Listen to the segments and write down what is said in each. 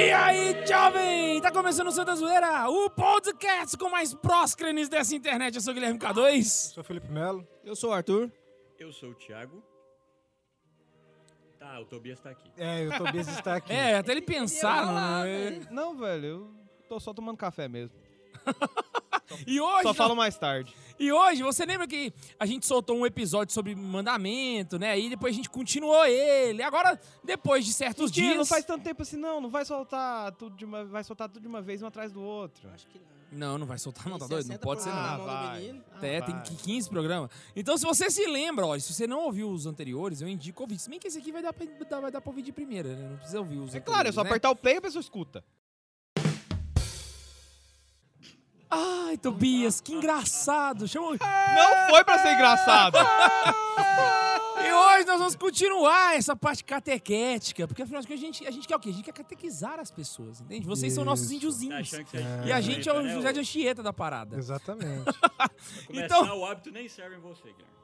E aí, jovem! Tá começando o Santa Zoeira, o podcast com mais próscrenes dessa internet. Eu sou o Guilherme K2. Sou Felipe Melo. Eu sou o Arthur. Eu sou o Thiago. Tá, o Tobias tá aqui. É, o Tobias está aqui. É, até ele pensar, né? Não, velho, eu tô só tomando café mesmo. E hoje, Só falo mais tarde. e hoje, você lembra que a gente soltou um episódio sobre mandamento, né? E depois a gente continuou ele. Agora, depois de certos Mentira, dias... não faz tanto tempo assim, não. Não vai soltar tudo de uma, vai soltar tudo de uma vez, um atrás do outro. Acho que não. Não, não vai soltar não, tá doido? Não 60 pode ser não. Ah, menino. É, tem vai. 15 programas. Então, se você se lembra, ó, se você não ouviu os anteriores, eu indico ouvir. Se bem que esse aqui vai dar pra, vai dar pra ouvir de primeira, né? Não precisa ouvir os É claro, é só né? apertar o play e a pessoa escuta. Ai, Tobias, que engraçado. Chama... Não foi pra ser engraçado. E hoje nós vamos continuar essa parte catequética, porque afinal de contas a gente, a gente quer o quê? A gente quer catequizar as pessoas, entende? Vocês são nossos Isso. Tá índiozinhos. você É. E a gente é o né, José de Anchieta da parada. Exatamente. Começar Então- o hábito nem serve em você, Guilherme.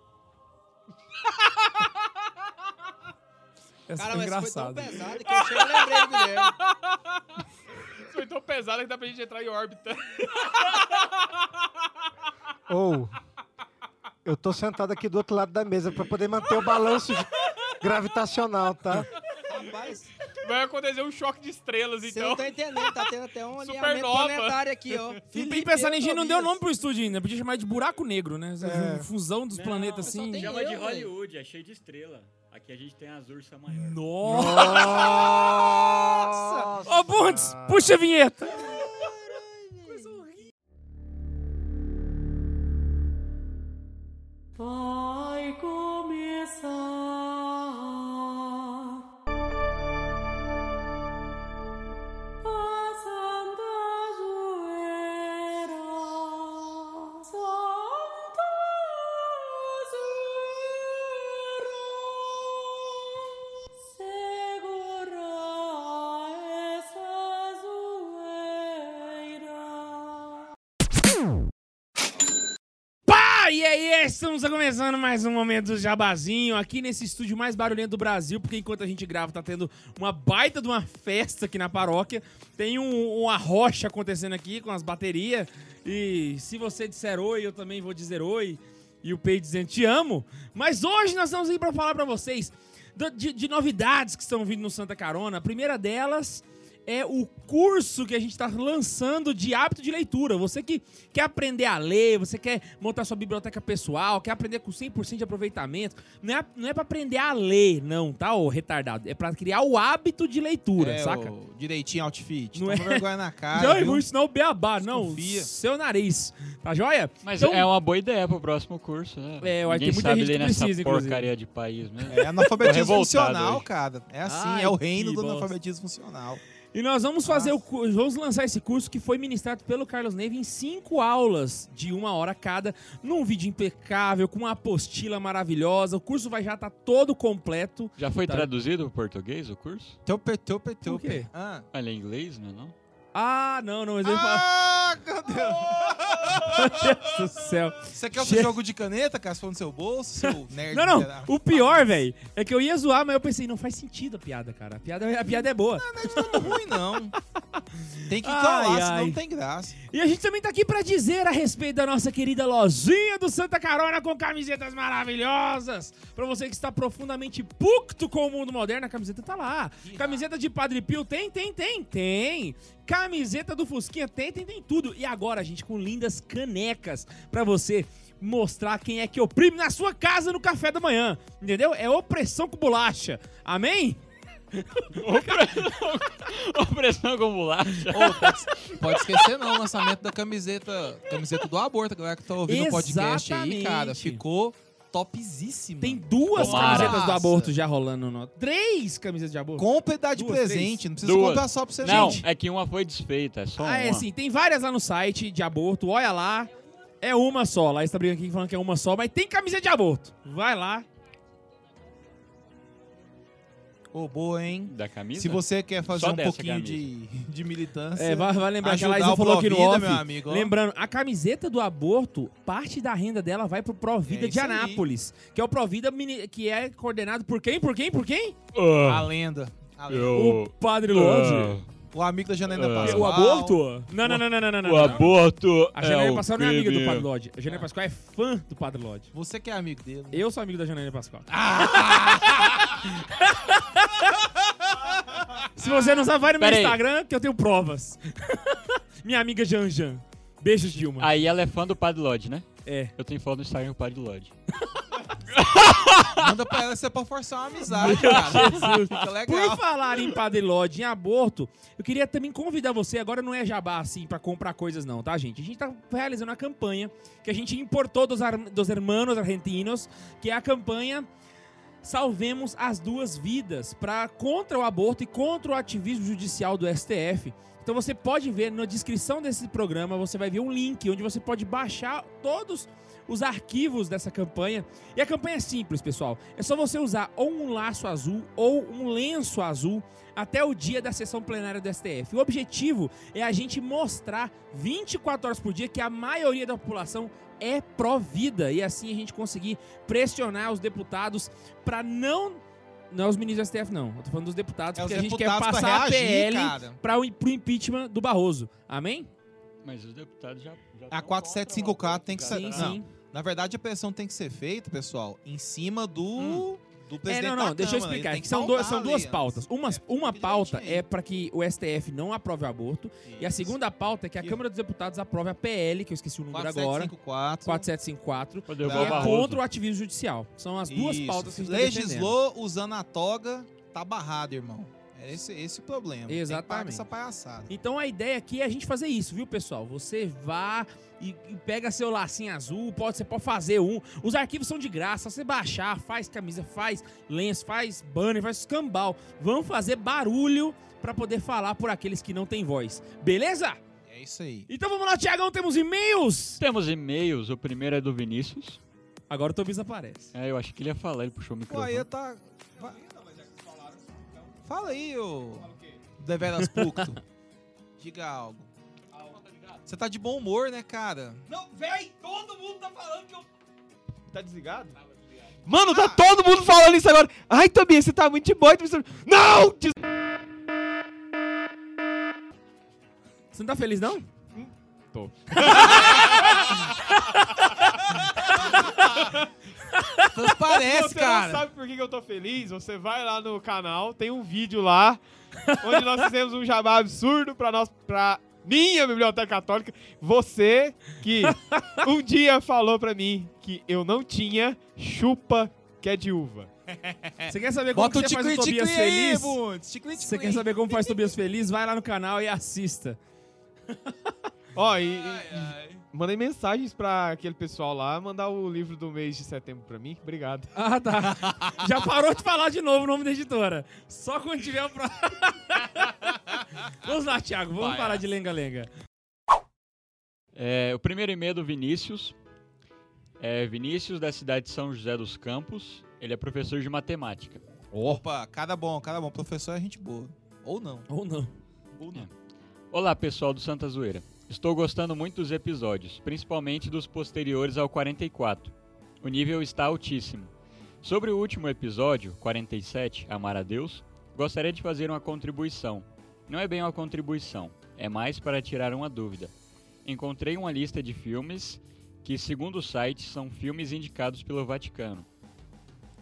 Essa Cara, foi mas foi tão engraçado. pesado que eu lembrei do Guilherme. Foi tão pesado que dá pra gente entrar em órbita. Ou, eu tô sentado aqui do outro lado da mesa pra poder manter o balanço gravitacional, tá? Rapaz, Vai acontecer um choque de estrelas, você então. não tá entendendo. Tá tendo até um alinhamento Supernova. planetário aqui, ó. Felipe, tem pensar em gente, não deu nome pro estúdio ainda. Podia chamar de buraco negro, né? É. Fusão dos Não, planetas só assim. tem- Chama de eu, Hollywood, é cheio de estrela. Aqui a gente tem as ursas maiores. Nossa! Ô, Bundes, puxa a vinheta! Vai começar estamos começando mais um momento do Jabazinho aqui nesse estúdio mais barulhento do Brasil, porque enquanto a gente grava tá tendo uma baita de uma festa aqui na paróquia. Tem um, uma rocha acontecendo aqui com as baterias. E se você disser oi, eu também vou dizer oi. E o Pei dizendo te amo. Mas hoje nós estamos aí pra falar pra vocês do- de, de novidades que estão vindo no Santa Carona. A primeira delas é o curso que a gente está lançando de hábito de leitura. Você que quer aprender a ler, você quer montar sua biblioteca pessoal, quer aprender com 100% de aproveitamento, não é, não é para aprender a ler, não, tá, ô retardado? É para criar o hábito de leitura, É, saca? o direitinho outfit. Não é? vergonha na cara. Não, eu viu? vou ensinar o beabá, não, Desconfia. seu nariz, tá joia? Mas Então- é uma boa ideia pro próximo curso, né? É, eu acho que muita sabe gente ler que nessa precisa, inclusive. porcaria de país mesmo. É analfabetismo funcional, hoje. cara. É assim, Ai, é o reino do bosta. analfabetismo funcional. E nós vamos fazer o vamos lançar esse curso que foi ministrado pelo Carlos Neve em cinco aulas de uma hora cada, num vídeo impecável, com uma apostila maravilhosa. O curso vai já estar todo completo. Já foi Tá. traduzido pro português o curso? Por quê? teupe. Ah, Ah, ele é inglês, não é não? Ah, não, não, mas ele fala. ah meu Deus. Deus do céu. Você quer o Che- seu jogo de caneta, cara? For no seu bolso, seu nerd. Não, não. O pior, velho, é que eu ia zoar, mas eu pensei, não faz sentido a piada, cara. A piada, a piada é boa. Não é de todo ruim, não. Tem que calar, senão não tem graça. E a gente também tá aqui pra dizer a respeito da nossa querida lojinha do Santa Carona com camisetas maravilhosas. Pra você que está profundamente pucto com o mundo moderno, a camiseta tá lá. Camiseta de Padre Pio tem, tem, tem, tem. Camiseta do Fusquinha tem, tem, tem tudo. E agora, gente, com lindas canecas pra você mostrar quem é que oprime na sua casa no café da manhã. Entendeu? É opressão com bolacha. Amém? Opressão com bolacha. Ô, pode, pode esquecer não, o lançamento da camiseta, camiseta do aborto, a galera que tá ouvindo o podcast aí, cara, ficou topzíssima. Tem duas Tomara. camisetas do aborto já rolando. No... Três camisetas de aborto. Compre e dá de Duas, presente. Não precisa Duas. comprar só pra você, Não, gente. é que uma foi desfeita, é só Ah, uma. é assim, tem várias lá no site de aborto, olha lá. É uma só. Lá está brincando aqui falando que é uma só, mas tem camiseta de aborto. Vai lá. Ô, boa, hein? Da camisa? Se você quer fazer Só um pouquinho camisa. de, de militância, É, vai, vai lembrar que a o falou aqui no off. meu amigo, ó. Lembrando, a camiseta do aborto, parte da renda dela vai pro Provida É de isso aí. Anápolis. Que é o Provida que é coordenado por quem? Por quem? Por quem? a Ah, lenda. A lenda. eu... O Padre Lodge. Ah, O amigo da Janaína Ah. Pascoal. O aborto? Não, não, não, não, não, não. não, O não. aborto A é Janaína o Pascoal não é amiga do. Padre Lodge. A Janaína Pascoal é fã do Padre Lodge. Você que é amigo dele. Eu sou amigo da Janaína Pascoal. Se você não sabe, vai no meu Pera aí. Instagram que eu tenho provas. Minha amiga Janjan. Beijos, Dilma. Aí ela é fã do Padre Lodge, né? É. Eu tenho foto no Instagram do Padre Lodge. Manda pra ela se é pra forçar uma amizade, cara. Por falar em Padre Lodge, em aborto, eu queria também convidar você, agora não é jabá assim pra comprar coisas não, tá, gente? A gente tá realizando uma campanha que a gente importou dos, ar- dos hermanos argentinos, que é a campanha Salvemos as Duas Vidas, para contra o aborto e contra o ativismo judicial do STF. Então você pode ver na descrição desse programa, você vai ver um link onde você pode baixar todos os arquivos dessa campanha. E a campanha é simples, pessoal. É só você usar ou um laço azul ou um lenço azul até o dia da sessão plenária do STF. O objetivo é a gente mostrar 24 horas por dia que a maioria da população é pró-vida e assim a gente conseguir pressionar os deputados para não não os ministros do STF não. Eu tô falando dos deputados É os porque a gente quer passar a reagir, PL cara. para o pro impeachment do Barroso. Amém? Mas os deputados já. já A tão 475K tem que o ser- Sim, Não. sim. Na verdade, a pressão tem que ser feita, pessoal, em cima do, do É, presidente não, não, da deixa eu Câmara. explicar. Ele tem que são, duas- são duas lei pautas. Uma, É, uma pauta é para que o STF não aprove o aborto. E a Isso. segunda pauta é que a Câmara dos Deputados aprove a PL, que eu esqueci o número agora. 4754. 4754. Pra Que é contra o ativismo judicial. São as duas Isso. pautas que a gente tá. Legislou usando a toga, tá barrado, irmão. É esse, esse o problema. Exatamente. essa palhaçada. Então a ideia aqui é a gente fazer isso, viu, pessoal? Você vá e, e pega seu lacinho azul, pode, você pode fazer um. Os arquivos são de graça, você baixar, faz camisa, faz lenço, faz banner, faz escambau. Vamos fazer barulho pra poder falar por aqueles que não têm voz. Beleza? É isso aí. Então vamos lá, Tiagão, temos e-mails. Temos e-mails. O primeiro é do Vinícius. Agora o Tobias aparece. É, eu acho que ele ia falar, ele puxou o Pô, microfone. aí tá. Fala aí, ô. Deveras Pucto. Diga algo. Você tá de bom humor, né, cara? Não, véi, todo mundo tá falando que eu. Tá desligado? Mano, tá todo mundo falando isso agora. Ai, Tobias, você tá muito de boa. Tobias. Não! Des... Você não tá feliz, não? Transparece, Você cara. não sabe por que eu tô feliz? Você vai lá no canal, tem um vídeo lá, onde nós fizemos um jabá absurdo pra, nós, pra minha biblioteca católica. Você que um dia falou pra mim que eu não tinha chupa que é de uva. Você quer saber como Bota que você faz o Tobias feliz? Você quer saber como faz o Tobias feliz? Vai lá no canal e assista. Ó, e, e- mandei mensagens pra aquele pessoal lá, mandar o livro do mês de setembro pra mim. Obrigado. Ah, tá. Já parou de falar de novo o nome da editora. Só quando tiver o próximo. Vamos lá, Thiago. Vamos Vai, parar é. de lenga-lenga. É, o primeiro e-mail é do Vinícius. É Vinícius, da cidade de São José dos Campos. Ele é professor de matemática. Opa, cada bom, cada bom. Professor é gente boa. Ou não. Ou não. Ou não. Olá, pessoal do Santa Zoeira. Estou gostando muito dos episódios, principalmente dos posteriores ao 44. O nível está altíssimo. Sobre o último episódio, 47, Amar a Deus, gostaria de fazer uma contribuição. Não é bem uma contribuição, é mais para tirar uma dúvida. Encontrei uma lista de filmes que, segundo o site, são filmes indicados pelo Vaticano.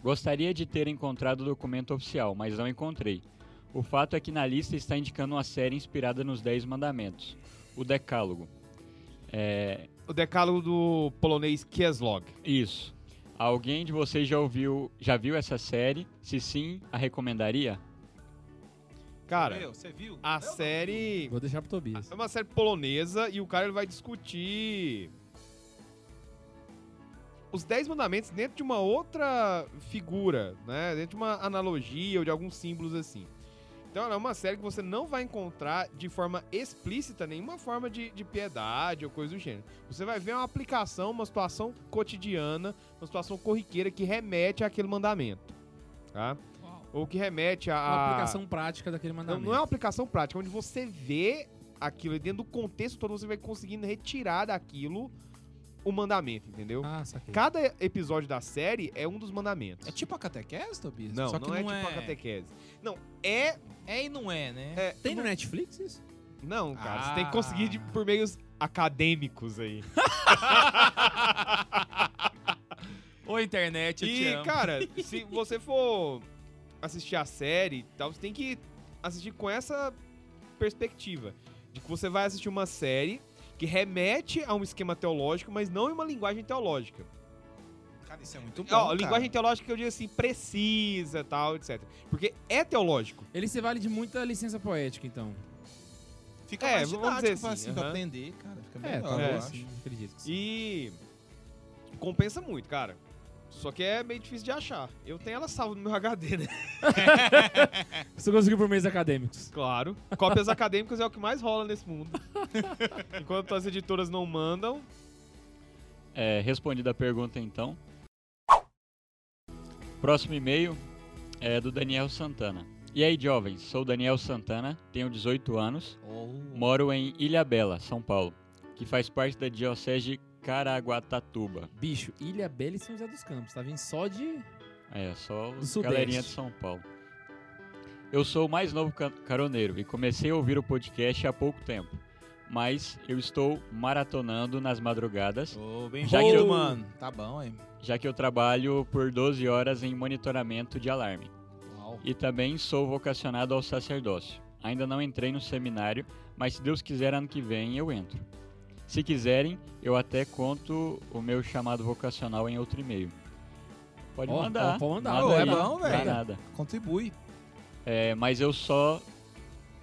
Gostaria de ter encontrado o documento oficial, mas não encontrei. O fato é que na lista está indicando uma série inspirada nos Dez Mandamentos, o Decálogo. É, O decálogo do polonês Kieslog. isso. Alguém de vocês já ouviu, já viu essa série? Se sim, a recomendaria? Cara, Meu, você viu? a série Vou deixar pro Tobias. é uma série polonesa e o cara ele vai discutir os 10 mandamentos dentro de uma outra figura, né? Dentro de uma analogia ou de alguns símbolos assim. Então ela é uma série que você não vai encontrar de forma explícita nenhuma forma de, de piedade ou coisa do gênero. Você vai ver uma aplicação, uma situação cotidiana, uma situação corriqueira que remete àquele mandamento, tá? Ou que remete a... Uma aplicação prática daquele Não, mandamento. não é uma aplicação prática, onde você vê aquilo e dentro do contexto todo, você vai conseguindo retirar daquilo o mandamento, entendeu? Ah, saquei. Cada episódio da série é um dos mandamentos. É tipo a catequese, Tobias? não, Só que não, é tipo a catequese. Não, é, É e não é, né? é Tem no Netflix isso? Não, cara, você Ah. tem que conseguir de- por meios acadêmicos aí. Ô, internet, eu E, cara, se você for assistir a série e tal, você tem que assistir com essa perspectiva. De que você vai assistir uma série que remete a um esquema teológico, mas não em uma linguagem teológica. Cara, isso é muito bom, Ó, cara. linguagem teológica que eu digo assim, precisa tal, etc. Porque é teológico. Ele se vale de muita licença poética, então. Fica É, mais vamos dizer pra, assim, assim, pra aham. aprender, cara. Fica É, melhor, talvez eu sim. acho. Acredito que sim. E compensa muito, cara. Só que é meio difícil de achar. Eu tenho ela salva no meu HD, né? Você conseguiu por meios acadêmicos. Claro. Cópias acadêmicas é o que mais rola nesse mundo. Enquanto as editoras não mandam. É, respondida a pergunta então. Próximo e-mail é do Daniel Santana. E aí, jovens? Sou Daniel Santana, tenho 18 anos, Oh. moro em Ilhabela, São Paulo, que faz parte da Diocese de Caraguatatuba. Bicho, Ilha Bela e São José dos Campos. Tá vindo só de. É, só Do os Sudeste. galerinha de São Paulo. Eu sou o mais novo ca- caroneiro e comecei a ouvir o podcast há pouco tempo. Mas eu estou maratonando nas madrugadas, Ô, bem Já feito, que eu- mano. Tá bom, hein? já que eu trabalho por 12 horas em monitoramento de alarme. Uau. E também sou vocacionado ao sacerdócio. Ainda não entrei no seminário, mas se Deus quiser, ano que vem eu entro. Se quiserem, eu até conto o meu chamado vocacional em outro e-mail. Pode Ó, mandar. pode mandar. Manda Ô, é aí, bom, não dá velho. nada. Contribui. É, mas eu só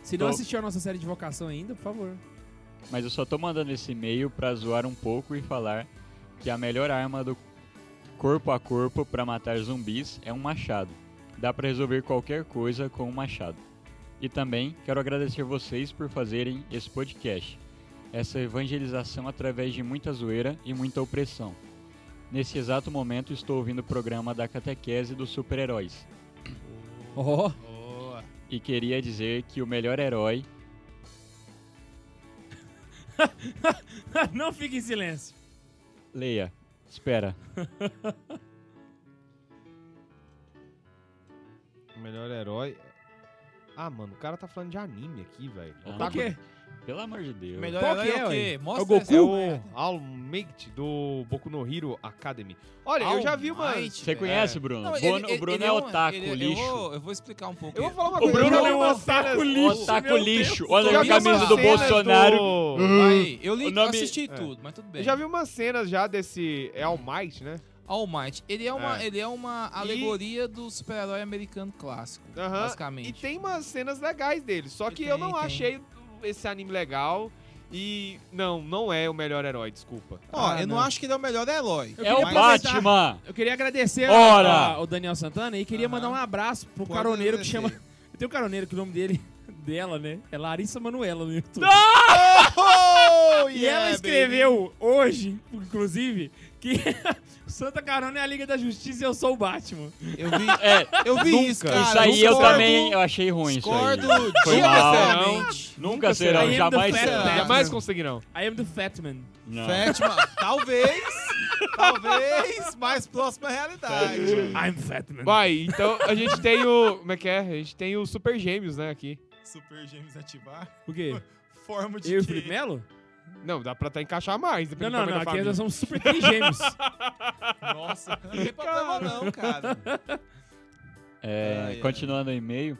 Se não Tô. assistiu a nossa série de vocação ainda, por favor. Mas eu só tô mandando esse e-mail pra zoar um pouco e falar que a melhor arma do corpo a corpo pra matar zumbis é um machado. Dá pra resolver qualquer coisa com um machado. E também quero agradecer vocês por fazerem esse podcast. Essa evangelização através de muita zoeira e muita opressão. Nesse exato momento estou ouvindo o programa da catequese dos super-heróis. Ó, Boa. E queria dizer que o melhor herói não fique em silêncio. Leia. Espera. O melhor herói. Ah, mano, o cara tá falando de anime aqui, velho. Ah, Por quê? Pelo amor de Deus. Melhor Qual que é é, o quê? É o Mostra Goku? É o. All Might do Boku no Hero Academy. Olha, eu já vi uma. All Você conhece, Bruno? Não, o ele- Bruno, ele- o Bruno ele é um- otaku, ele- lixo. Eu vou, eu vou explicar um pouco. Eu vou falar uma O coisa. Bruno eu já é um otaku lixo. Otaku lixo. Olha a camisa do Bolsonaro. do- Aí, eu li, O nome- assisti é. tudo, mas tudo bem. Eu já vi umas cenas já desse. É All Might, né? All Might. Ele é uma, É. ele é uma alegoria do super-herói americano clássico, Aham. basicamente. E tem umas cenas legais dele. Só que Tem, eu não tem. achei esse anime legal. E não, não é o melhor herói, desculpa. Ó, Ah, eu não. não. acho que ele é o melhor herói. Eu É o Batman. Eu queria agradecer Ora! a- ao Daniel Santana e queria Aham. mandar um abraço pro Pode caroneiro que agradecer. chama. Tem um caroneiro que o nome dele, dela, né? É Larissa Manuela no YouTube. Oh, E ela escreveu hoje, inclusive, que Santa Carona é a Liga da Justiça e eu sou o Batman. Eu vi, É, eu vi Nunca. isso, cara. isso aí eu discordo- também eu achei ruim Discordo isso aí. Foi diametralmente. Nunca serão, jamais serão. Jamais conseguirão. I am the Fatman. Não. Fatman, talvez, talvez, mais próxima à realidade. I'm Fatman. Vai, então a gente tem o. Como é que é? A gente tem o Super Gêmeos, né, aqui. Super Gêmeos ativar. O quê? Forma Eu e o Felipe Melo? Não, dá pra até encaixar mais. Não, não, não. Aqui nós somos super trigêmeos. Nossa, não tem problema não, cara. É, Ai, ai. continuando o e-mail.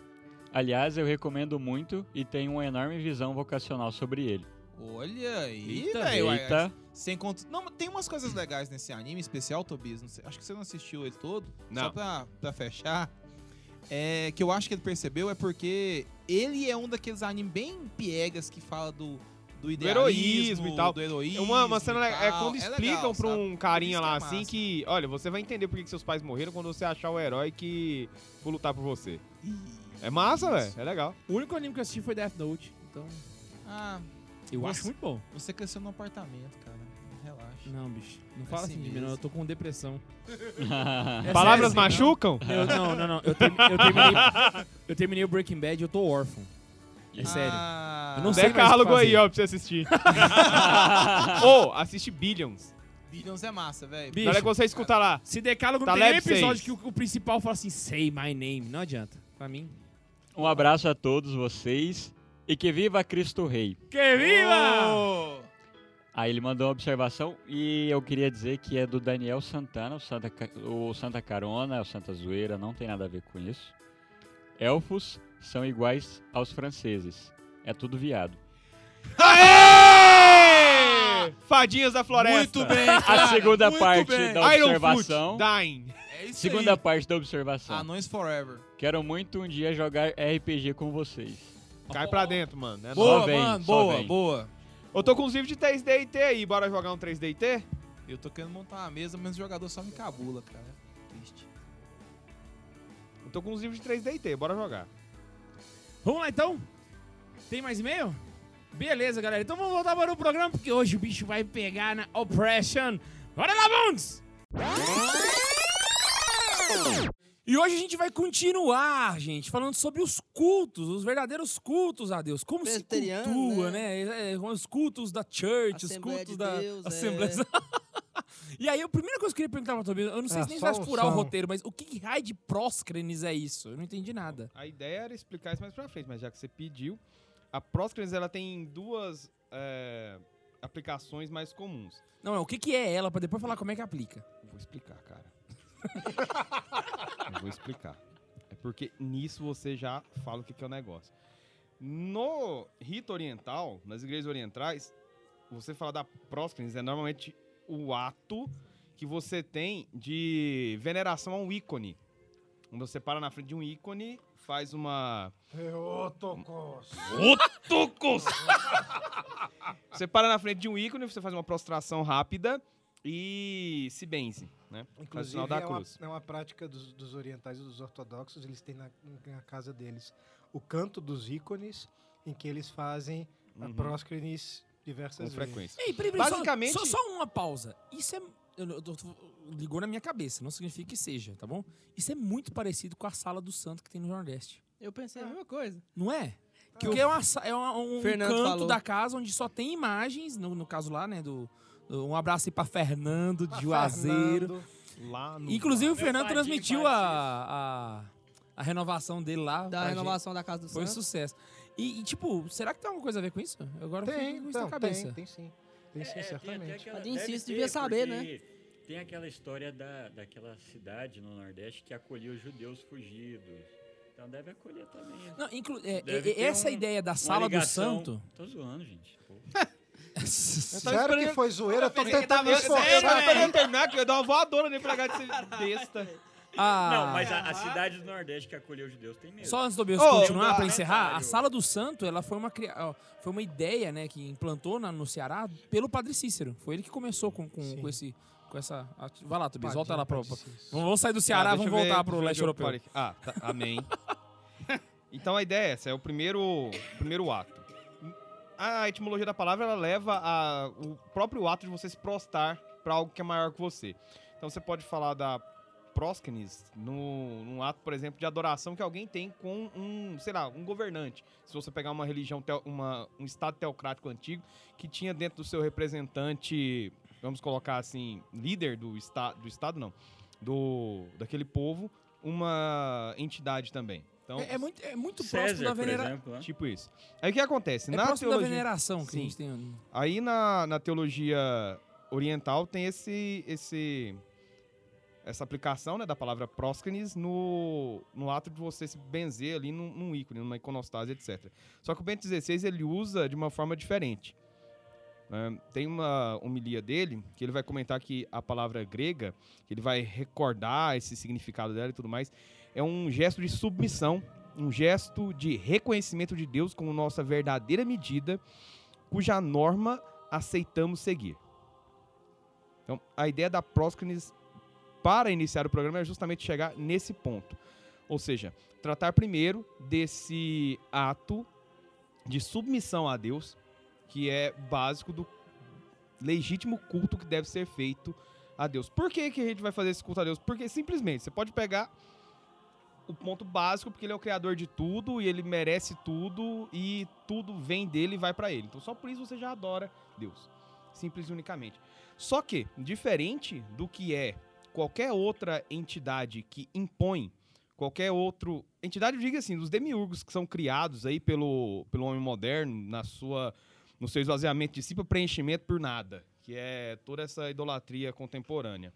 Aliás, eu recomendo muito e tenho uma enorme visão vocacional sobre ele. Olha aí, velho. Eita, Sem conta... Não, tem umas coisas legais nesse anime especial, Tobias. não sei- acho que você não assistiu ele todo. Só Não. pra, pra fechar. É, que eu acho que ele percebeu é porque ele é um daqueles animes bem piegas que fala do, do idealismo heroísmo e tal. Do É heroísmo. uma, uma cena e legal. É quando legal, explicam pra sabe? um carinha isso lá é assim que, olha, você vai entender por que seus pais morreram quando você achar o herói que for lutar por você. É massa, velho. É legal. o único anime que eu assisti foi Death Note. Então, Ah, eu Você- acho muito bom. você cresceu no apartamento, cara. Relaxa. Não, bicho. Não fala assim assim de mim, não. Eu tô com depressão. É Palavras sério, machucam? Eu, não, não, não. Eu, termi- eu terminei, eu terminei o Breaking Bad e eu tô órfão. É sério. Ah, Eu não sei Decálogo aí, ó, pra você assistir. Ô, assiste Billions. Billions é massa, velho. Na hora que você escuta lá. se Decálogo Tá não tem episódio seis. que o, o principal fala assim, say my name. Não adianta. Pra mim. Um abraço a todos vocês e que viva Cristo Rei. Que viva! Ô, Aí ele mandou uma observação e eu queria dizer que é do Daniel Santana, o Santa, o Santa Carona, o Santa Zoeira, não tem nada a ver com isso. Elfos são iguais aos franceses. É tudo viado. Aê! Fadinhas da floresta. Muito bem, A cara, segunda muito parte bem. da Iron observação. Foot, Dying. É isso Segunda aí. parte da observação. Anões Forever. Quero muito um dia jogar RPG com vocês. Cai pra dentro, mano. né? Boa, vem, mano, só boa, vem. boa. Eu tô com uns livros de 3D e T aí. Bora jogar um 3D e T? Eu tô querendo montar uma mesa, mas o jogador só me cabula, cara. Triste. Eu tô com uns livros de 3D e T. Bora jogar. Vamos lá então? Tem mais e-mail? Beleza, galera. Então vamos voltar para o programa, porque hoje o bicho vai pegar na Oppression. Bora lá, vamos! E hoje a gente vai continuar, gente, falando sobre os cultos, os verdadeiros cultos a Deus. Como se cultua, né? né? É, Os cultos da church, os Assembleia cultos de da Deus, Assembleia. e aí, a primeira coisa que eu queria perguntar pra Tobias, eu não sei É, se nem vai furar o roteiro, mas o que que raio de próscrenes é isso? Eu não entendi nada. A ideia era explicar isso mais pra frente, mas já que você pediu, a Proscrenes ela tem duas é, aplicações mais comuns. Não, é o que que é ela, pra depois falar como é que aplica. Vou explicar, cara. Eu vou explicar. É porque nisso você já fala o que que é o negócio. No rito oriental, nas igrejas orientais, você fala da Proscrenes é normalmente o ato que você tem de veneração a um ícone. Quando você para na frente de um ícone, faz uma Teotokos. Tucos! você para na frente de um ícone, você faz uma prostração rápida e se benze, né? Faz o Inclusive, sinal da é, uma, cruz. é uma prática dos, dos orientais e dos ortodoxos. Eles têm na, na casa deles o canto dos ícones, em que eles fazem a Uhum. Próscrenes Com diversas vezes. frequência. Ei, peraí, peraí, só- Basicamente- Só, só uma pausa. Isso é. eu- eu tô- ligou na minha cabeça, não significa que seja, tá bom? Isso é muito parecido com a sala do santo que tem no Nordeste. Eu pensei a mesma coisa. Não é? Porque é, uma, é uma- um Fernando canto falou. da casa onde só tem imagens, no, no caso lá, né? Do, do- um abraço aí pra Fernando de Juazeiro. Fernando, Lá no Inclusive, o Meu Fernando padrinho transmitiu a, a, a renovação dele lá. Da renovação da Casa do gente. Foi Santo. sucesso. E, e, tipo, será que tem alguma coisa a ver com isso? Eu Agora fiquei Tem, com isso na então, cabeça. tem, tem sim. Tem sim, É, certamente. aquela- Mas devia saber, né? Tem aquela história da, daquela cidade no Nordeste que acolhia os judeus fugidos. Então deve acolher também. Não, inclu é, Deve é- essa um- ideia da sala do santo. Tô zoando, gente. Sério que foi zoeira? Eu tô tentando me Eu, eu, esforçar. tava tentando terminar, que eu ia dar uma voadora nele pra cá de ser besta. Ah, Não, mas a, a cidade do Nordeste que acolheu os judeus tem mesmo. Só antes do Bios Ô, continuar, pra encerrar, a. Sala do Santo, ela foi uma, foi uma ideia, né, que implantou na- no Ceará pelo Padre Cícero. Foi ele que começou com, com, com esse... Com essa... Vai lá, Tobias, volta lá Cícero. Vamos sair do Ceará, Ah, vamos eu ver, voltar pro leste europeu. Ah, tá, amém. então a ideia é essa, é o primeiro, primeiro ato. A etimologia da palavra, ela leva a, o próprio ato de você se prostrar para algo que é maior que você. Então você pode falar da próscenes no, num ato, por exemplo, de adoração que alguém tem com um, sei lá, um governante. Se você pegar uma religião, uma, um estado teocrático antigo, que tinha dentro do seu representante, vamos colocar assim, líder do, esta, do estado, não, do daquele povo, uma entidade também. Então, É, é muito, é muito próximo César, da por veneração. né? tipo isso. Aí o que acontece? É na próximo teologia, da veneração que Sim. a gente tem. Aí na, na teologia oriental tem esse, esse essa aplicação né, da palavra próscenes no, no ato de você se benzer ali num, num ícone, numa iconostase, etc. Só que o Bento XVI ele usa de uma forma diferente. né? tem uma homilia dele que ele vai comentar que a palavra grega, que ele vai recordar esse significado dela e tudo mais, é um gesto de submissão, um gesto de reconhecimento de Deus como nossa verdadeira medida, cuja norma aceitamos seguir. Então, a ideia da próscrenes para iniciar o programa é justamente chegar nesse ponto. Ou seja, tratar primeiro desse ato de submissão a Deus, que é básico do legítimo culto que deve ser feito a Deus. Por que, que a gente vai fazer esse culto a Deus? Porque simplesmente você pode pegar o ponto básico, porque ele é o criador de tudo e ele merece tudo e tudo vem dele e vai para ele. Então só por isso você já adora Deus. simples e unicamente. Só que, diferente do que é qualquer outra entidade que impõe, qualquer outro. Entidade, eu digo assim, dos demiurgos que são criados aí pelo, pelo homem moderno, na sua, no seu esvaziamento de si para preenchimento por nada, que é toda essa idolatria contemporânea.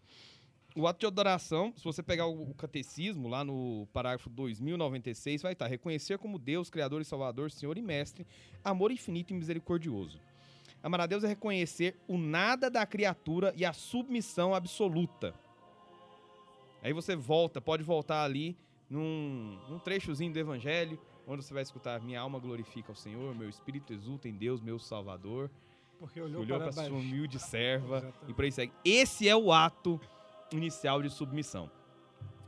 O ato de adoração, se você pegar o catecismo, lá no parágrafo 2096, vai estar reconhecer como Deus, Criador e Salvador, Senhor e Mestre, amor infinito e misericordioso. Amar a Deus é reconhecer o nada da criatura e a submissão absoluta. Aí você volta, pode voltar ali num, num trechozinho do Evangelho, onde você vai escutar: Minha alma glorifica ao Senhor, meu espírito exulta em Deus, meu Salvador. Porque Olhou, olhou, para para sua humilde serva Exatamente. e por aí segue. Esse é o ato inicial de submissão.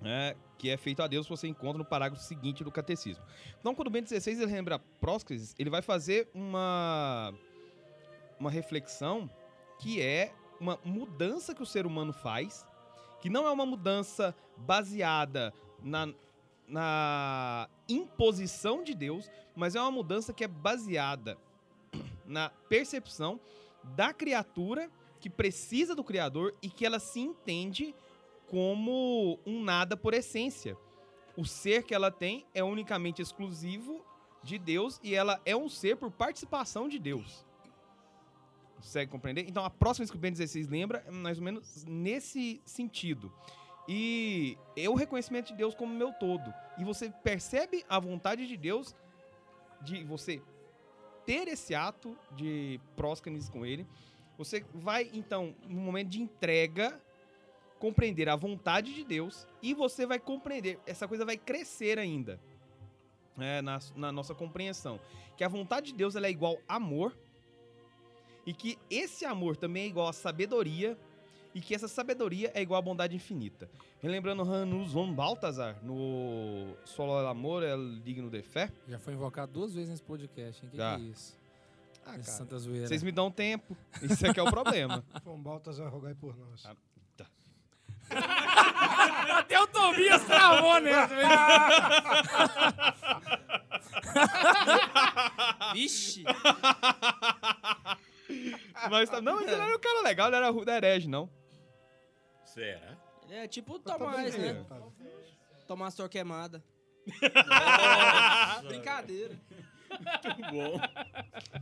né, que é feito a Deus, você encontra no parágrafo seguinte do catecismo. Então, quando o Bento XVI ele lembra Próscrates, ele vai fazer uma, uma reflexão que é uma mudança que o ser humano faz, que não é uma mudança baseada na, na imposição de Deus, mas é uma mudança que é baseada na percepção da criatura que precisa do Criador e que ela se entende como um nada por essência. O ser que ela tem é unicamente exclusivo de Deus e ela é um ser por participação de Deus. Consegue compreender? Então a próxima vez que o Ben 16 lembra é mais ou menos nesse sentido. E é o reconhecimento de Deus como meu todo. E você percebe a vontade de Deus de você ter esse ato de próscanes com ele. Você vai, então, no momento de entrega, compreender a vontade de Deus e você vai compreender, essa coisa vai crescer ainda né, na, na nossa compreensão. Que a vontade de Deus ela é igual amor e que esse amor também é igual a sabedoria e que essa sabedoria é igual a bondade infinita. Relembrando Hanus von Balthasar no Solo Amor é digno de fé. Já foi invocado duas vezes nesse podcast, hein? Que Já. que é isso? Ah, cara, Santa Zoeira. vocês me dão tempo. Isso aqui é o problema. From Baltasar, rogai por nós. Ah. Até o Tobias travou nessa. Vixe! Mas tá, não, ele não era um cara legal, ele era da herege, não. Será? Ele é tipo o tava Tomás, né? Tomás Torquemada. Brincadeira. Bom.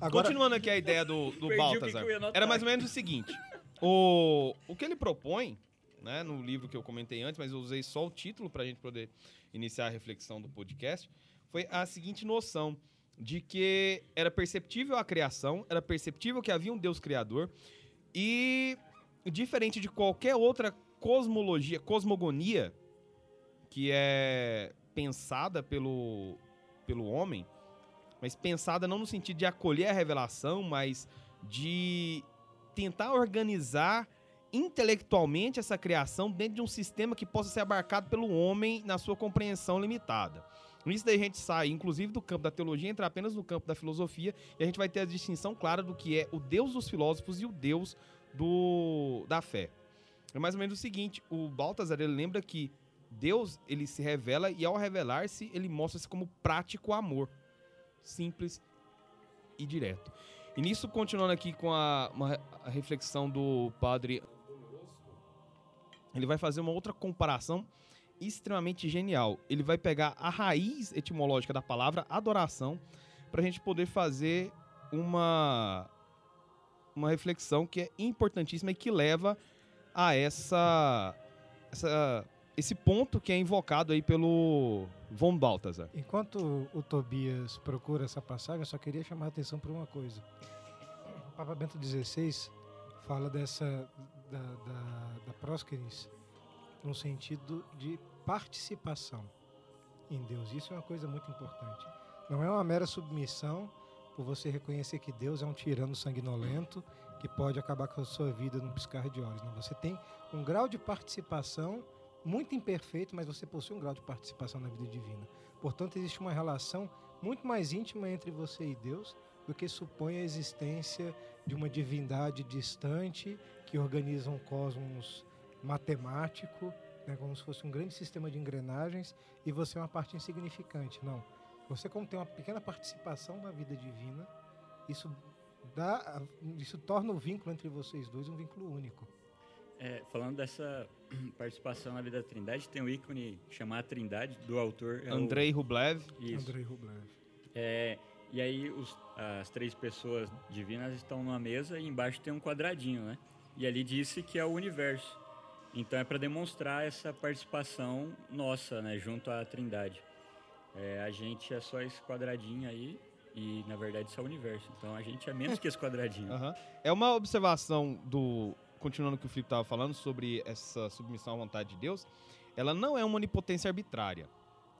Agora, Continuando aqui a ideia do, do anotar. Era mais ou menos o seguinte. O, o que ele propõe, né, no livro que eu comentei antes, mas eu usei só o título para a gente poder iniciar a reflexão do podcast, foi a seguinte noção de que era perceptível a criação, era perceptível que havia um Deus criador e diferente de qualquer outra cosmologia, cosmogonia que é pensada pelo, pelo homem, mas pensada não no sentido de acolher a revelação, mas de tentar organizar intelectualmente essa criação dentro de um sistema que possa ser abarcado pelo homem na sua compreensão limitada. Nisso daí a gente sai, inclusive, do campo da teologia, entra apenas no campo da filosofia, e a gente vai ter a distinção clara do que é o Deus dos filósofos e o Deus do, da fé. É mais ou menos o seguinte, o Baltazar, ele lembra que Deus, ele se revela, e ao revelar-se, ele mostra-se como prático amor. Simples e direto. E nisso, continuando aqui com a, uma- a reflexão do padre ele vai fazer uma outra comparação extremamente genial. Ele vai pegar a raiz etimológica da palavra adoração para a gente poder fazer uma uma reflexão que é importantíssima e que leva a essa, essa esse ponto que é invocado aí pelo von Balthasar. enquanto o Tobias procura essa passagem, eu só queria chamar a atenção para uma coisa. O Papa Bento XVI fala dessa da, da, da no sentido de participação em Deus. Isso é uma coisa muito importante. Não é uma mera submissão por você reconhecer que Deus é um tirano sanguinolento que pode acabar com a sua vida num piscar de olhos. Não, você tem um grau de participação muito imperfeito, mas você possui um grau de participação na vida divina. Portanto, existe uma relação muito mais íntima entre você e Deus do que supõe a existência de uma divindade distante que organiza um cosmos matemático, né, como se fosse um grande sistema de engrenagens, e você é uma parte insignificante. Não. Você, como tem uma pequena participação na vida divina, isso dá, isso torna o vínculo entre vocês dois um vínculo único. É, falando dessa participação na vida da Trindade, tem o ícone chamado Trindade, do autor. é o- Andrei Rublev. Isso. Andrei Rublev. É, e aí os- as três pessoas divinas estão numa mesa e embaixo tem um quadradinho, né? E ali disse que é o universo. Então é para demonstrar essa participação nossa, né, junto à Trindade. É, a gente é só esse quadradinho aí e na verdade isso é o universo. Então a gente é menos que esse quadradinho. Aham. É uma observação do. Continuando o que o Felipe estava falando sobre essa submissão à vontade de Deus, ela não é uma onipotência arbitrária.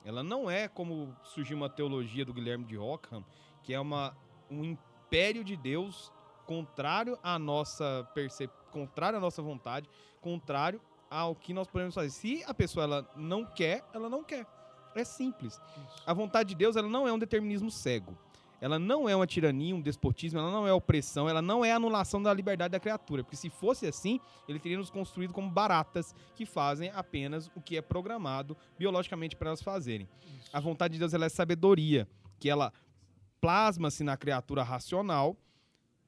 Ela não é como surgiu uma teologia do Guilherme de Rockham, que é uma, um império de Deus contrário à nossa percep... contrário à nossa vontade, contrário ao que nós podemos fazer. Se a pessoa ela não quer, ela não quer. É simples. A vontade de Deus ela não é um determinismo cego. Ela não é uma tirania, um despotismo, ela não é opressão, ela não é anulação da liberdade da criatura. Porque se fosse assim, ele teria nos construído como baratas que fazem apenas o que é programado biologicamente para elas fazerem. A vontade de Deus ela é sabedoria, que ela plasma-se na criatura racional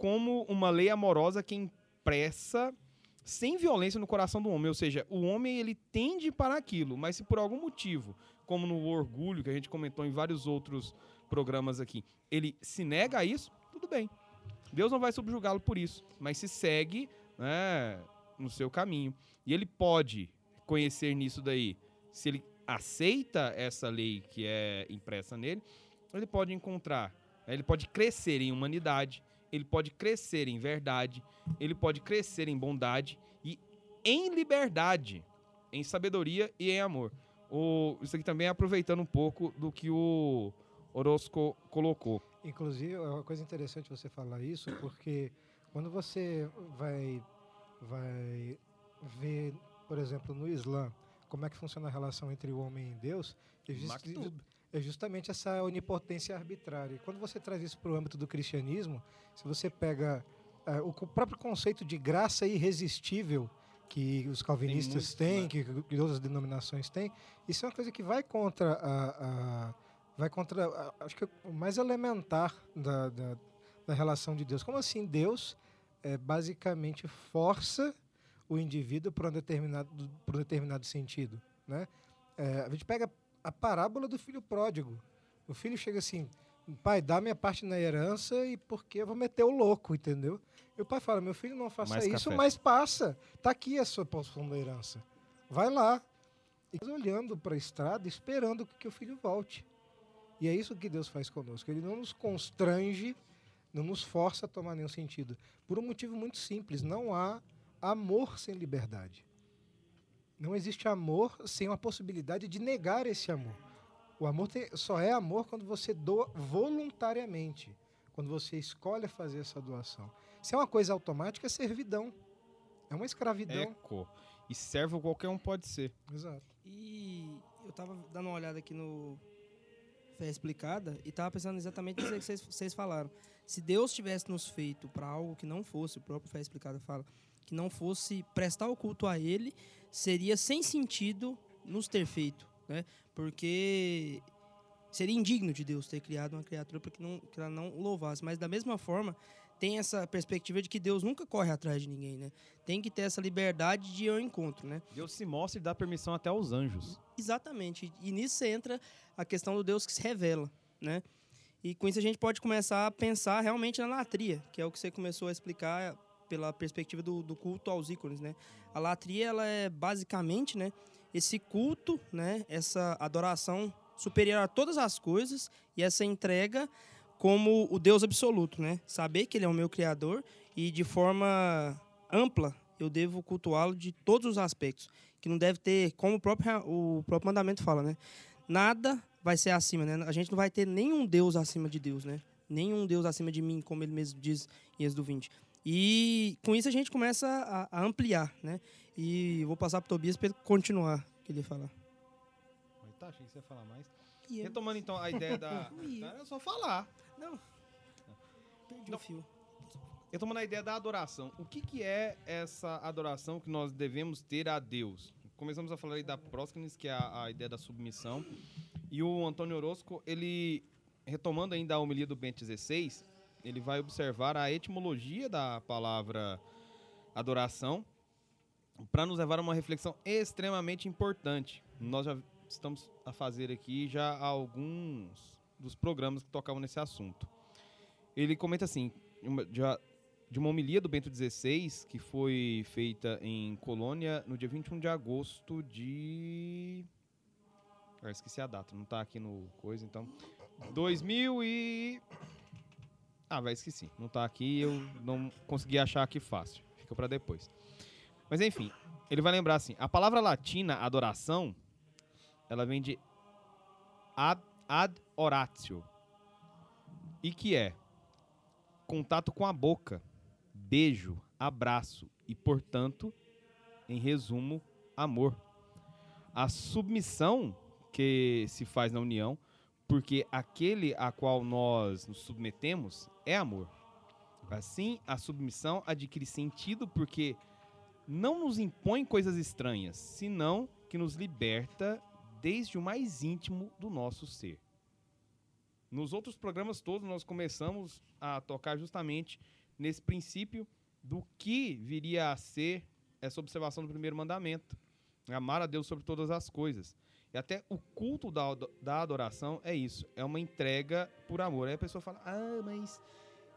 como uma lei amorosa que impressa sem violência no coração do homem. Ou seja, o homem ele tende para aquilo, mas se por algum motivo, como no orgulho, que a gente comentou em vários outros programas aqui, ele se nega a isso, tudo bem. Deus não vai subjugá-lo por isso, mas se segue né, no seu caminho. E ele pode conhecer nisso daí, se ele aceita essa lei que é impressa nele, ele pode encontrar, né, ele pode crescer em humanidade, ele pode crescer em verdade, ele pode crescer em bondade e em liberdade, em sabedoria e em amor. O, isso aqui também é aproveitando um pouco do que o Orozco colocou. Inclusive, é uma coisa interessante você falar isso, porque quando você vai, vai ver, por exemplo, no Islã, como é que funciona a relação entre o homem e Deus, Maktub. É justamente essa onipotência arbitrária. Quando você traz isso para o âmbito do cristianismo, se você pega eh, o próprio conceito de graça irresistível que os calvinistas têm, né? que, que outras denominações têm, isso é uma coisa que vai contra a, a- vai contra, a- acho que o mais elementar da, da, da relação de Deus. Como assim Deus é, basicamente força o indivíduo para um determinado, por um determinado sentido, né? É, a gente pega a parábola do filho pródigo. O filho chega assim, pai, dá minha parte na herança e porque eu vou meter o louco, entendeu? E o pai fala, meu filho, não faça Mais isso, café. mas passa. Tá aqui a sua porção da herança. Vai lá. E olhando para a estrada, esperando que o filho volte. E é isso que Deus faz conosco. Ele não nos constrange, não nos força a tomar nenhum sentido. Por um motivo muito simples: não há amor sem liberdade. Não existe amor sem uma possibilidade de negar esse amor. O amor tem- só é amor quando você doa voluntariamente, quando você escolhe fazer essa doação. Se é uma coisa automática, é servidão. É uma escravidão. Eco. E servo qualquer um pode ser. Exato. E eu tava dando uma olhada aqui no Fé Explicada e tava pensando exatamente nisso que vocês, vocês falaram. Se Deus tivesse nos feito para algo que não fosse, o próprio Fé Explicada fala, que não fosse prestar o culto a Ele, seria sem sentido nos ter feito, né? Porque seria indigno de Deus ter criado uma criatura para que, não, que ela não louvasse. Mas da mesma forma, tem essa perspectiva de que Deus nunca corre atrás de ninguém, né? Tem que ter essa liberdade de ir ao encontro, né? Deus se mostra e dá permissão até aos anjos. Exatamente. E nisso entra a questão do Deus que se revela, né? E com isso a gente pode começar a pensar realmente na latria, que é o que você começou a explicar pela perspectiva do, do culto aos ícones, né? A latria, ela é basicamente, né, esse culto, né, essa adoração superior a todas as coisas e essa entrega como o Deus absoluto, né? Saber que ele é o meu criador e de forma ampla eu devo cultuá-lo de todos os aspectos, que não deve ter, como o próprio, o próprio mandamento fala, né? Nada vai ser acima, né? A gente não vai ter nenhum Deus acima de Deus, né? Nenhum Deus acima de mim, como ele mesmo diz em Êxodo 20. E com isso a gente começa a, a ampliar, né? E vou passar para Tobias para ele continuar o que ele ia falar. Mas tá, achei que você ia falar mais. Eu- Retomando então a ideia da. Não, é só falar. Não. Perdi Não. o fio. Retomando a ideia da adoração. O que, que é essa adoração que nós devemos ter a Deus? Começamos a falar aí da próscenes, que é a, a ideia da submissão. E o Antônio Orozco, ele, retomando ainda a homilia do Bento XVI, ele vai observar a etimologia da palavra adoração para nos levar a uma reflexão extremamente importante. Nós já estamos a fazer aqui já alguns dos programas que tocavam nesse assunto. Ele comenta assim, de uma homilia do Bento XVI, que foi feita em Colônia no dia 21 de agosto de... Ah, esqueci a data, não tá aqui no coisa, então... 2000 e... Ah, vai, esqueci. Não tá aqui, eu não consegui achar aqui fácil. Fica para depois. Mas enfim, ele vai lembrar assim, a palavra latina adoração, ela vem de ad, ad oratio. E que é contato com a boca, beijo, abraço e, portanto, em resumo, amor. A submissão que se faz na união, porque aquele a qual nós nos submetemos é amor. Assim, a submissão adquire sentido porque não nos impõe coisas estranhas, senão que nos liberta desde o mais íntimo do nosso ser. Nos outros programas todos nós começamos a tocar justamente nesse princípio do que viria a ser essa observação do primeiro mandamento. Amar a Deus sobre todas as coisas. E até o culto da, da adoração é isso, é uma entrega por amor. Aí a pessoa fala, ah, mas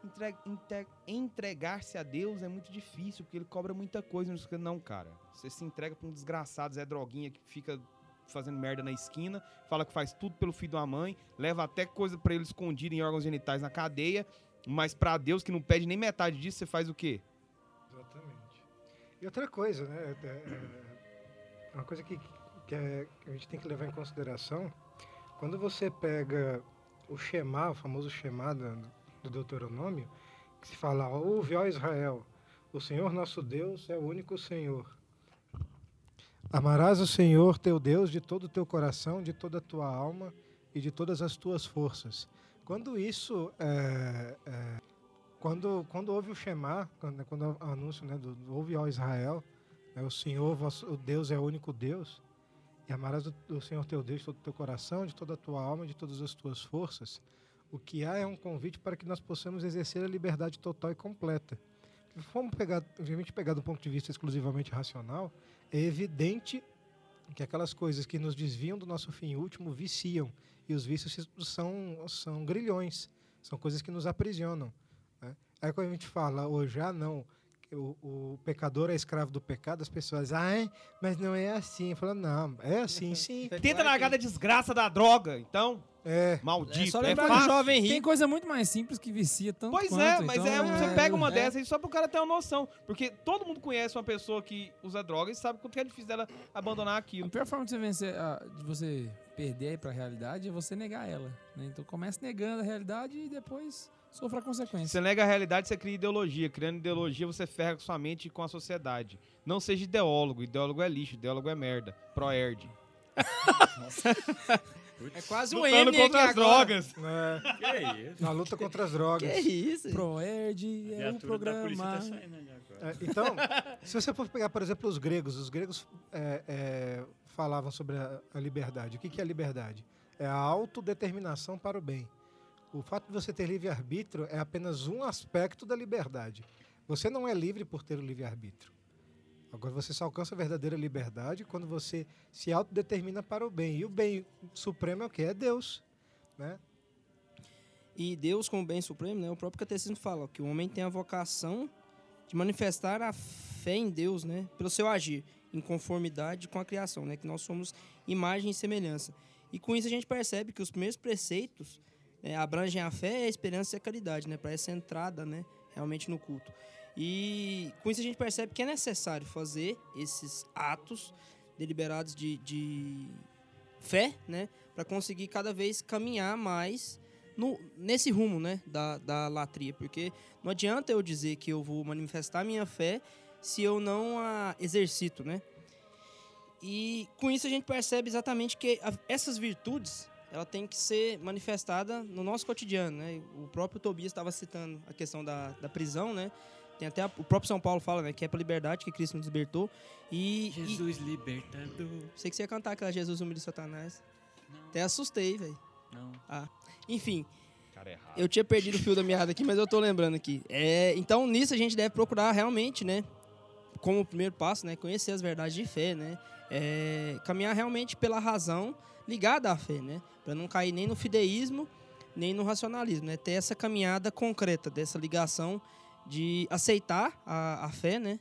entre- entre- entregar-se a Deus é muito difícil, porque ele cobra muita coisa. Não, sei o quê." não, cara. Você se entrega pra um desgraçado Zé Droguinha que fica fazendo merda na esquina, fala que faz tudo pelo filho da mãe, leva até coisa pra ele escondido em órgãos genitais na cadeia, mas pra Deus que não pede nem metade disso, você faz o quê? Exatamente. E outra coisa, né? é- é- é uma coisa que, que, é- que a gente tem que levar em consideração, quando você pega o Shema, o famoso Shema do, Deuteronômio, que se fala, ouve, ó Israel, o Senhor nosso Deus é o único Senhor. Amarás o Senhor teu Deus de todo o teu coração, de toda a tua alma e de todas as tuas forças. Quando isso é, é, quando, quando houve o Shema, quando, quando o anúncio né, do ouve ao Israel, né, o Senhor, vosso, o Deus é o único Deus, e amarás o, Senhor teu Deus de todo o teu coração, de toda a tua alma, de todas as tuas forças, o que há é um convite para que nós possamos exercer a liberdade total e completa. Formos pegar, obviamente, pegar do ponto de vista exclusivamente racional, é evidente que aquelas coisas que nos desviam do nosso fim último viciam, e os vícios são, são grilhões, são coisas que nos aprisionam. né? Aí quando a gente fala hoje, ah não, o, o pecador é escravo do pecado, as pessoas, ai, mas não é assim. Fala, não, é assim sim. Tenta largar da desgraça da droga, então. É, Maldito. É só é lembrar do fácil. jovem Tem rico. coisa muito mais simples que vicia tanto Pois quanto, é, mas então, é, você pega uma é. dessa aí só pro cara ter uma noção. Porque todo mundo conhece uma pessoa que usa droga e sabe quanto que é difícil dela abandonar A aquilo. pior forma de você vencer, a- de você perder aí pra realidade é você negar ela. né? Então começa negando a realidade e depois sofra a consequência. Você nega a realidade, você cria ideologia. Criando ideologia, você ferra com sua mente e com a sociedade. Não seja ideólogo. Ideólogo é lixo, ideólogo é merda. Proerd. É quase o Lutando M contra as agora. drogas. né, Que é isso? na luta contra as drogas. Que isso? Proerd é o da polícia programa. tá saindo agora. É, então, se você for pegar, por exemplo, os gregos, os gregos é, é, falavam sobre a, a liberdade. O que, que é a liberdade? É a autodeterminação para o bem. O fato de você ter livre-arbítrio é apenas um aspecto da liberdade. Você não é livre por ter o livre-arbítrio. Agora, você só alcança a verdadeira liberdade quando você se autodetermina para o bem. E o bem supremo é o que? É Deus. Né? E Deus, como bem supremo, né, o próprio catecismo fala que o homem tem a vocação de manifestar a fé em Deus, né, pelo seu agir, em conformidade com a criação, né, que nós somos imagem e semelhança. E com isso a gente percebe que os primeiros preceitos né, abrangem a fé, a esperança e a caridade, né, para essa entrada, né, realmente no culto. E com isso a gente percebe que é necessário fazer esses atos deliberados de, de fé, né, para conseguir cada vez caminhar mais no- nesse rumo, né, da, da latria, porque não adianta eu dizer que eu vou manifestar minha fé se eu não a exercito, né? E com isso a gente percebe exatamente que essas virtudes, ela tem que ser manifestada no nosso cotidiano, né? O próprio Tobias estava citando a questão da, da prisão, né? Tem até a- o próprio São Paulo fala, né, que é pela liberdade que Cristo nos libertou. E, e Jesus libertador. sei que você ia cantar aquela Jesus humilha Satanás. Não, Até assustei, velho. não. Enfim, Cara errado. Eu tinha perdido o fio da meada aqui, mas eu tô lembrando aqui. É, então, nisso a gente deve procurar realmente, né? Como primeiro passo, né? Conhecer as verdades de fé, né? É, caminhar realmente pela razão ligada à fé, né? Para não cair nem no fideísmo, nem no racionalismo, né? Ter essa caminhada concreta, dessa ligação de aceitar a, a fé, né?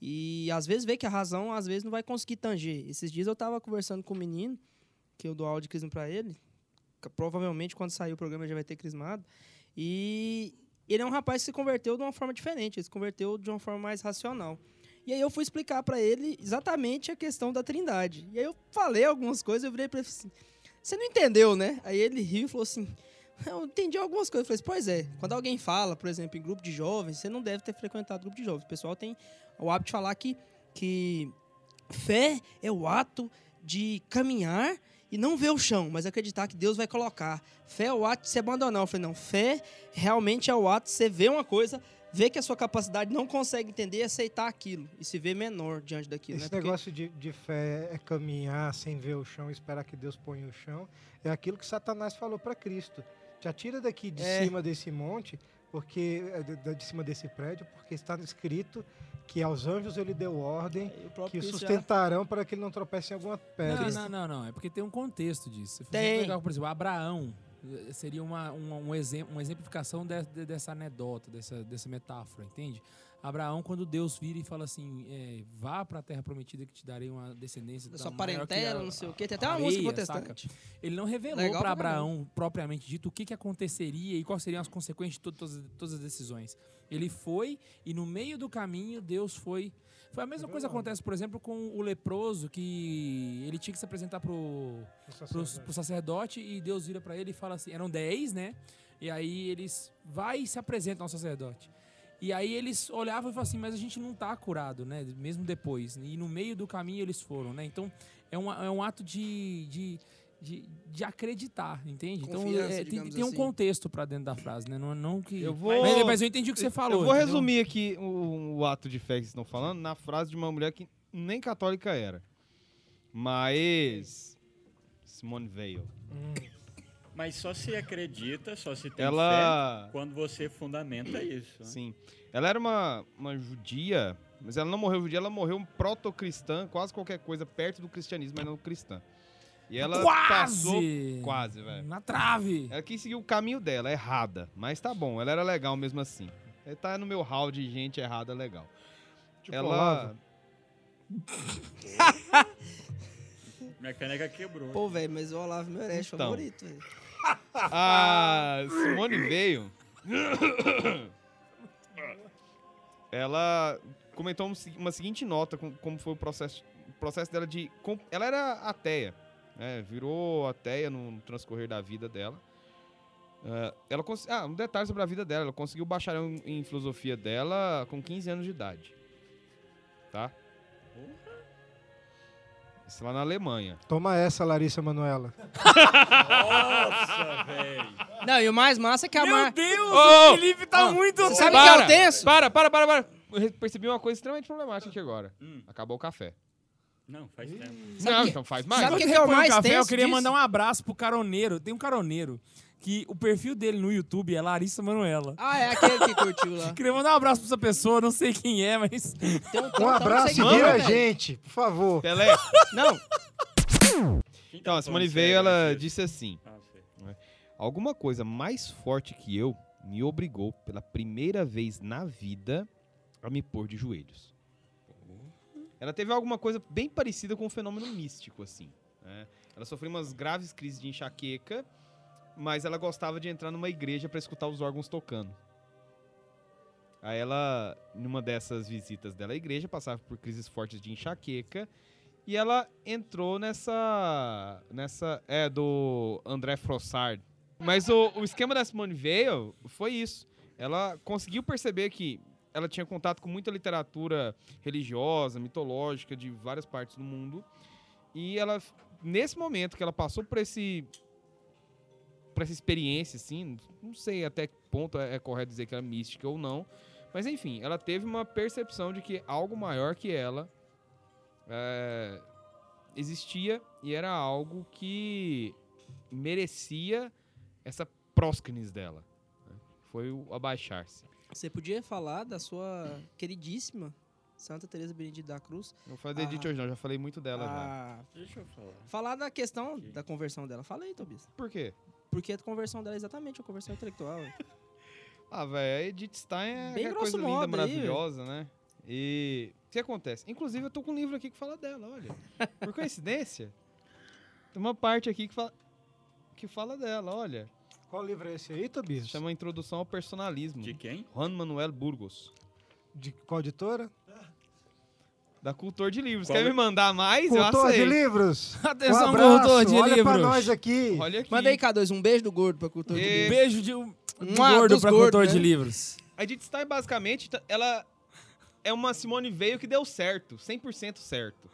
E às vezes ver que a razão, às vezes, não vai conseguir tanger. Esses dias eu tava conversando com um menino, que eu dou aula de crisma para ele, provavelmente quando sair o programa já vai ter crismado. E ele é um rapaz que se converteu de uma forma diferente, ele se converteu de uma forma mais racional. E aí eu fui explicar para ele exatamente a questão da Trindade. E aí eu falei algumas coisas, eu virei para ele assim: "Você não entendeu, né?" Aí ele riu e falou assim: "Eu entendi algumas coisas". Eu falei: "Pois é, quando alguém fala, por exemplo, em grupo de jovens, você não deve ter frequentado grupo de jovens. O pessoal tem o hábito de falar que que fé é o ato de caminhar e não ver o chão, mas acreditar que Deus vai colocar. Fé é o ato de se abandonar. Eu falei, não, fé realmente é o ato de você ver uma coisa, ver que a sua capacidade não consegue entender e aceitar aquilo. E se ver menor diante daquilo. Esse né? Porque- negócio de, de fé é caminhar sem ver o chão, esperar que Deus ponha o chão. É aquilo que Satanás falou para Cristo. Te atira daqui de É. cima desse monte, porque é, de, cima desse prédio, porque está escrito que aos anjos ele deu ordem o que o Cristo já- sustentarão para que ele não tropece em alguma pedra. Não, não, não, não. É porque tem um contexto disso. Tem. pegar, por exemplo, Abraão seria uma, uma, um exemplo, uma exemplificação de- de- dessa anedota, dessa, dessa metáfora, entende? Abraão, quando Deus vira e fala assim, é, vá para a terra prometida que te darei uma descendência da sua maior que parentela, a- não sei o quê. Tem a até uma areia, música saca? protestante. Ele não revelou para. Abraão propriamente dito o que, que aconteceria e quais seriam as consequências de to- todas, todas as decisões. Ele foi e no meio do caminho Deus foi. Foi a mesma coisa que acontece, por exemplo, com o leproso que ele tinha que se apresentar pro, O pro, sacerdote. pro sacerdote e Deus vira pra ele e fala assim, eram 10, né? E aí eles vai e se apresentam ao sacerdote. E aí eles olhavam e falavam assim, mas a gente não tá curado, né? Mesmo depois. E no meio do caminho eles foram, né? Então é um, é um ato de, de, de, de acreditar, entende? Então Confiança, é, tem, tem um assim. contexto pra dentro da frase, né? Não, não que... Eu vou- mas, mas eu entendi o que você falou. Eu vou entendeu? resumir aqui o, o ato de fé que vocês estão falando na frase de uma mulher que nem católica era. Mas. Simone Veil. Hum, Mas só se acredita, só se tem Ela. fé quando você fundamenta isso. né? Sim. Ela era uma, uma judia, mas ela não morreu judia, ela morreu um proto-cristã, quase qualquer coisa perto do cristianismo, mas não cristã. E ela Quase! passou. Quase, velho. Na trave! Ela quis seguir o caminho dela, errada. Mas tá bom, ela era legal mesmo assim. Ela tá no meu hall de gente errada legal. Tipo ela. Minha caneca quebrou. Pô, velho, mas o Olavo é meu herege Então. favorito, velho. A Simone veio. Ela comentou um uma seguinte nota, com- como foi o processo, o processo dela de. Ela era ateia, né? Virou ateia no, transcorrer da vida dela. Ah, ela ah, um detalhe sobre a vida dela. Ela conseguiu bacharel em, filosofia dela com 15 anos de idade. Tá? Isso lá na Alemanha. Toma essa, Larissa Manoela. Nossa, velho. Não, e o mais massa é que a Meu Mar... Deus, Ô, o Felipe tá ó, muito... você sabe que é o tenso? Para, para, para, para. Eu percebi uma coisa extremamente problemática aqui agora. Hum. Acabou o café. Não, faz tempo. Sabe não, que- então faz mais. sabe o que, é o mais café, eu queria disso? mandar um abraço pro caroneiro. Tem um caroneiro que o perfil dele no YouTube é Larissa Manuela. Ah, é aquele que curtiu lá. Queria mandar um abraço pra essa pessoa, não sei quem é, mas. Um, tem Um um abraço, seguidor, vira a gente, por favor. Pelé. Não, Quem Então, tá a Simone veio, sério ela disse assim: Ah, sei. Alguma coisa mais forte que eu me obrigou pela primeira vez na vida a me pôr de joelhos. Ela teve alguma coisa bem parecida com um fenômeno místico, assim. né? Ela sofreu umas graves crises de enxaqueca, mas ela gostava de entrar numa igreja para escutar os órgãos tocando. Aí ela, numa dessas visitas dela à igreja, passava por crises fortes de enxaqueca e ela entrou nessa. nessa. É, do André Frossard. Mas o, o esquema da Simone Weil foi isso. Ela conseguiu perceber que ela tinha contato com muita literatura religiosa, mitológica de várias partes do mundo. E ela, nesse momento que ela passou por esse. por essa experiência, assim, não sei até que ponto é, é correto dizer que era mística ou não. Mas enfim, ela teve uma percepção de que algo maior que ela é, existia e era algo que merecia essa próscrenes dela. né? Foi o abaixar-se. Você podia falar da sua queridíssima Santa Teresa Benedita da Cruz. Não vou fazer edit Ah. hoje não, já falei muito dela já. Ah, Deixa eu falar. falar da questão da conversão dela. Fala aí, Tobias. Por quê? Porque a conversão dela é exatamente uma conversão intelectual. Ah, velho, a Edith Stein é Bem coisa linda, aí, maravilhosa, né? E o que acontece? Inclusive, eu tô com um livro aqui que fala dela, olha. Por coincidência, tem uma parte aqui que fala, que fala dela, olha. Qual livro é esse aí, Tobias? Chama Introdução ao Personalismo. De quem? Juan Manuel Burgos. De qual editora? Da Cultor de Livros. Qual Quer é? me mandar mais? Cultor eu de livros. Atenção, um abraço, corretor de olha pra livros. nós aqui. Olha aqui. Manda aí, K2, um beijo do gordo pra cultura de E- livro. Beijo de, um- de Mua, gordo pra gordos, cultor né? de livros. A Edith Stein, basicamente, ela é uma Simone Veil que deu certo, 100% certo.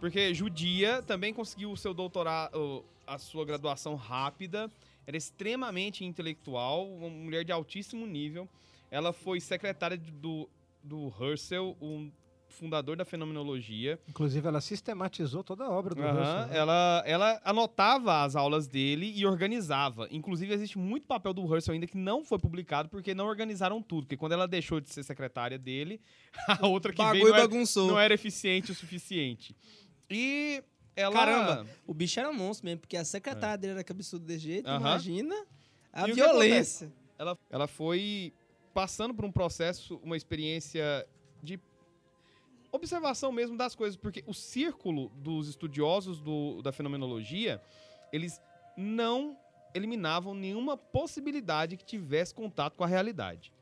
Porque judia, também conseguiu o seu doutorado, a sua graduação rápida, era extremamente intelectual, uma mulher de altíssimo nível. Ela foi secretária do, do Herschel, um fundador da fenomenologia. Inclusive, ela sistematizou toda a obra do Aham, Russell. né? ela, ela anotava as aulas dele e organizava. Inclusive, existe muito papel do Herschel ainda que não foi publicado porque não organizaram tudo. Porque quando ela deixou de ser secretária dele, a outra que veio Bagulho não era, bagunçou. não era eficiente o suficiente. E ela... Caramba. O bicho era monstro mesmo, porque a secretária dele era cabeçudo desse jeito. Aham. Imagina a E violência. ela, ela foi passando por um processo, uma experiência de observação mesmo das coisas, porque o círculo dos estudiosos do- da fenomenologia, eles não eliminavam nenhuma possibilidade que tivesse contato com a realidade.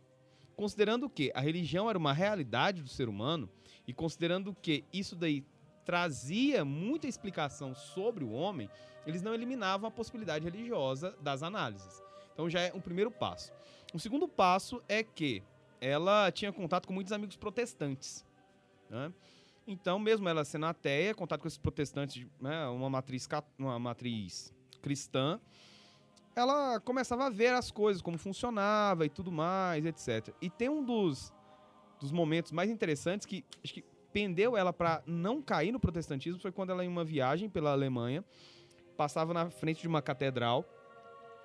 Considerando que a religião era uma realidade do ser humano e considerando que isso daí trazia muita explicação sobre o homem, eles não eliminavam a possibilidade religiosa das análises. Então já é um primeiro passo. O segundo passo é que ela tinha contato com muitos amigos protestantes. né? Então, mesmo ela sendo ateia, contato com esses protestantes, né, uma, matriz, uma matriz cristã, ela começava a ver as coisas, como funcionava e tudo mais, etc. E tem um dos, dos momentos mais interessantes que acho que pendeu ela para não cair no protestantismo foi quando ela, em uma viagem pela Alemanha, passava na frente de uma catedral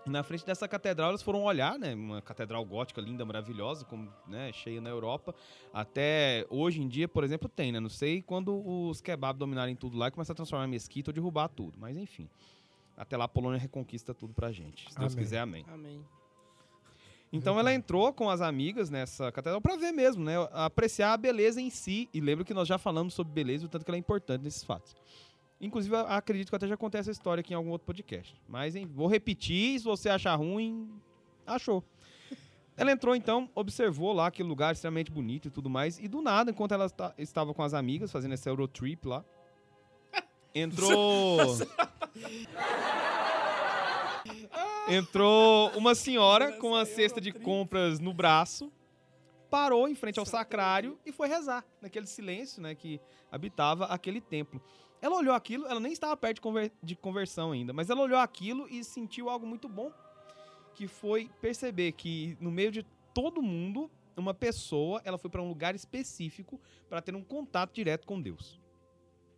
e na frente dessa catedral elas foram olhar, né? Uma catedral gótica linda, maravilhosa, como, né, cheia na Europa. Até hoje em dia, por exemplo, tem, né? Não sei quando os kebab dominarem tudo lá e começar a transformar em mesquita ou derrubar tudo. Mas enfim. Até lá a Polônia reconquista tudo pra gente. Se Deus Amém. quiser, amém. Amém. Então ela entrou com as amigas nessa catedral pra ver mesmo, né? Apreciar a beleza em si. E lembro que nós já falamos sobre beleza o tanto que ela é importante nesses fatos. Inclusive, eu acredito que eu até já contei essa história aqui em algum outro podcast. Mas hein, vou repetir, se você achar ruim, achou. Ela entrou então, observou lá aquele lugar extremamente bonito e tudo mais. E do nada, enquanto ela esta- estava com as amigas fazendo esse Eurotrip lá, entrou. entrou uma senhora com uma cesta de compras no braço, parou em frente ao sacrário e foi rezar, naquele silêncio né, que habitava aquele templo. Ela olhou aquilo, ela nem estava perto de, conver- de conversão ainda, mas ela olhou aquilo e sentiu algo muito bom, que foi perceber que no meio de todo mundo, uma pessoa, ela foi para um lugar específico para ter um contato direto com Deus.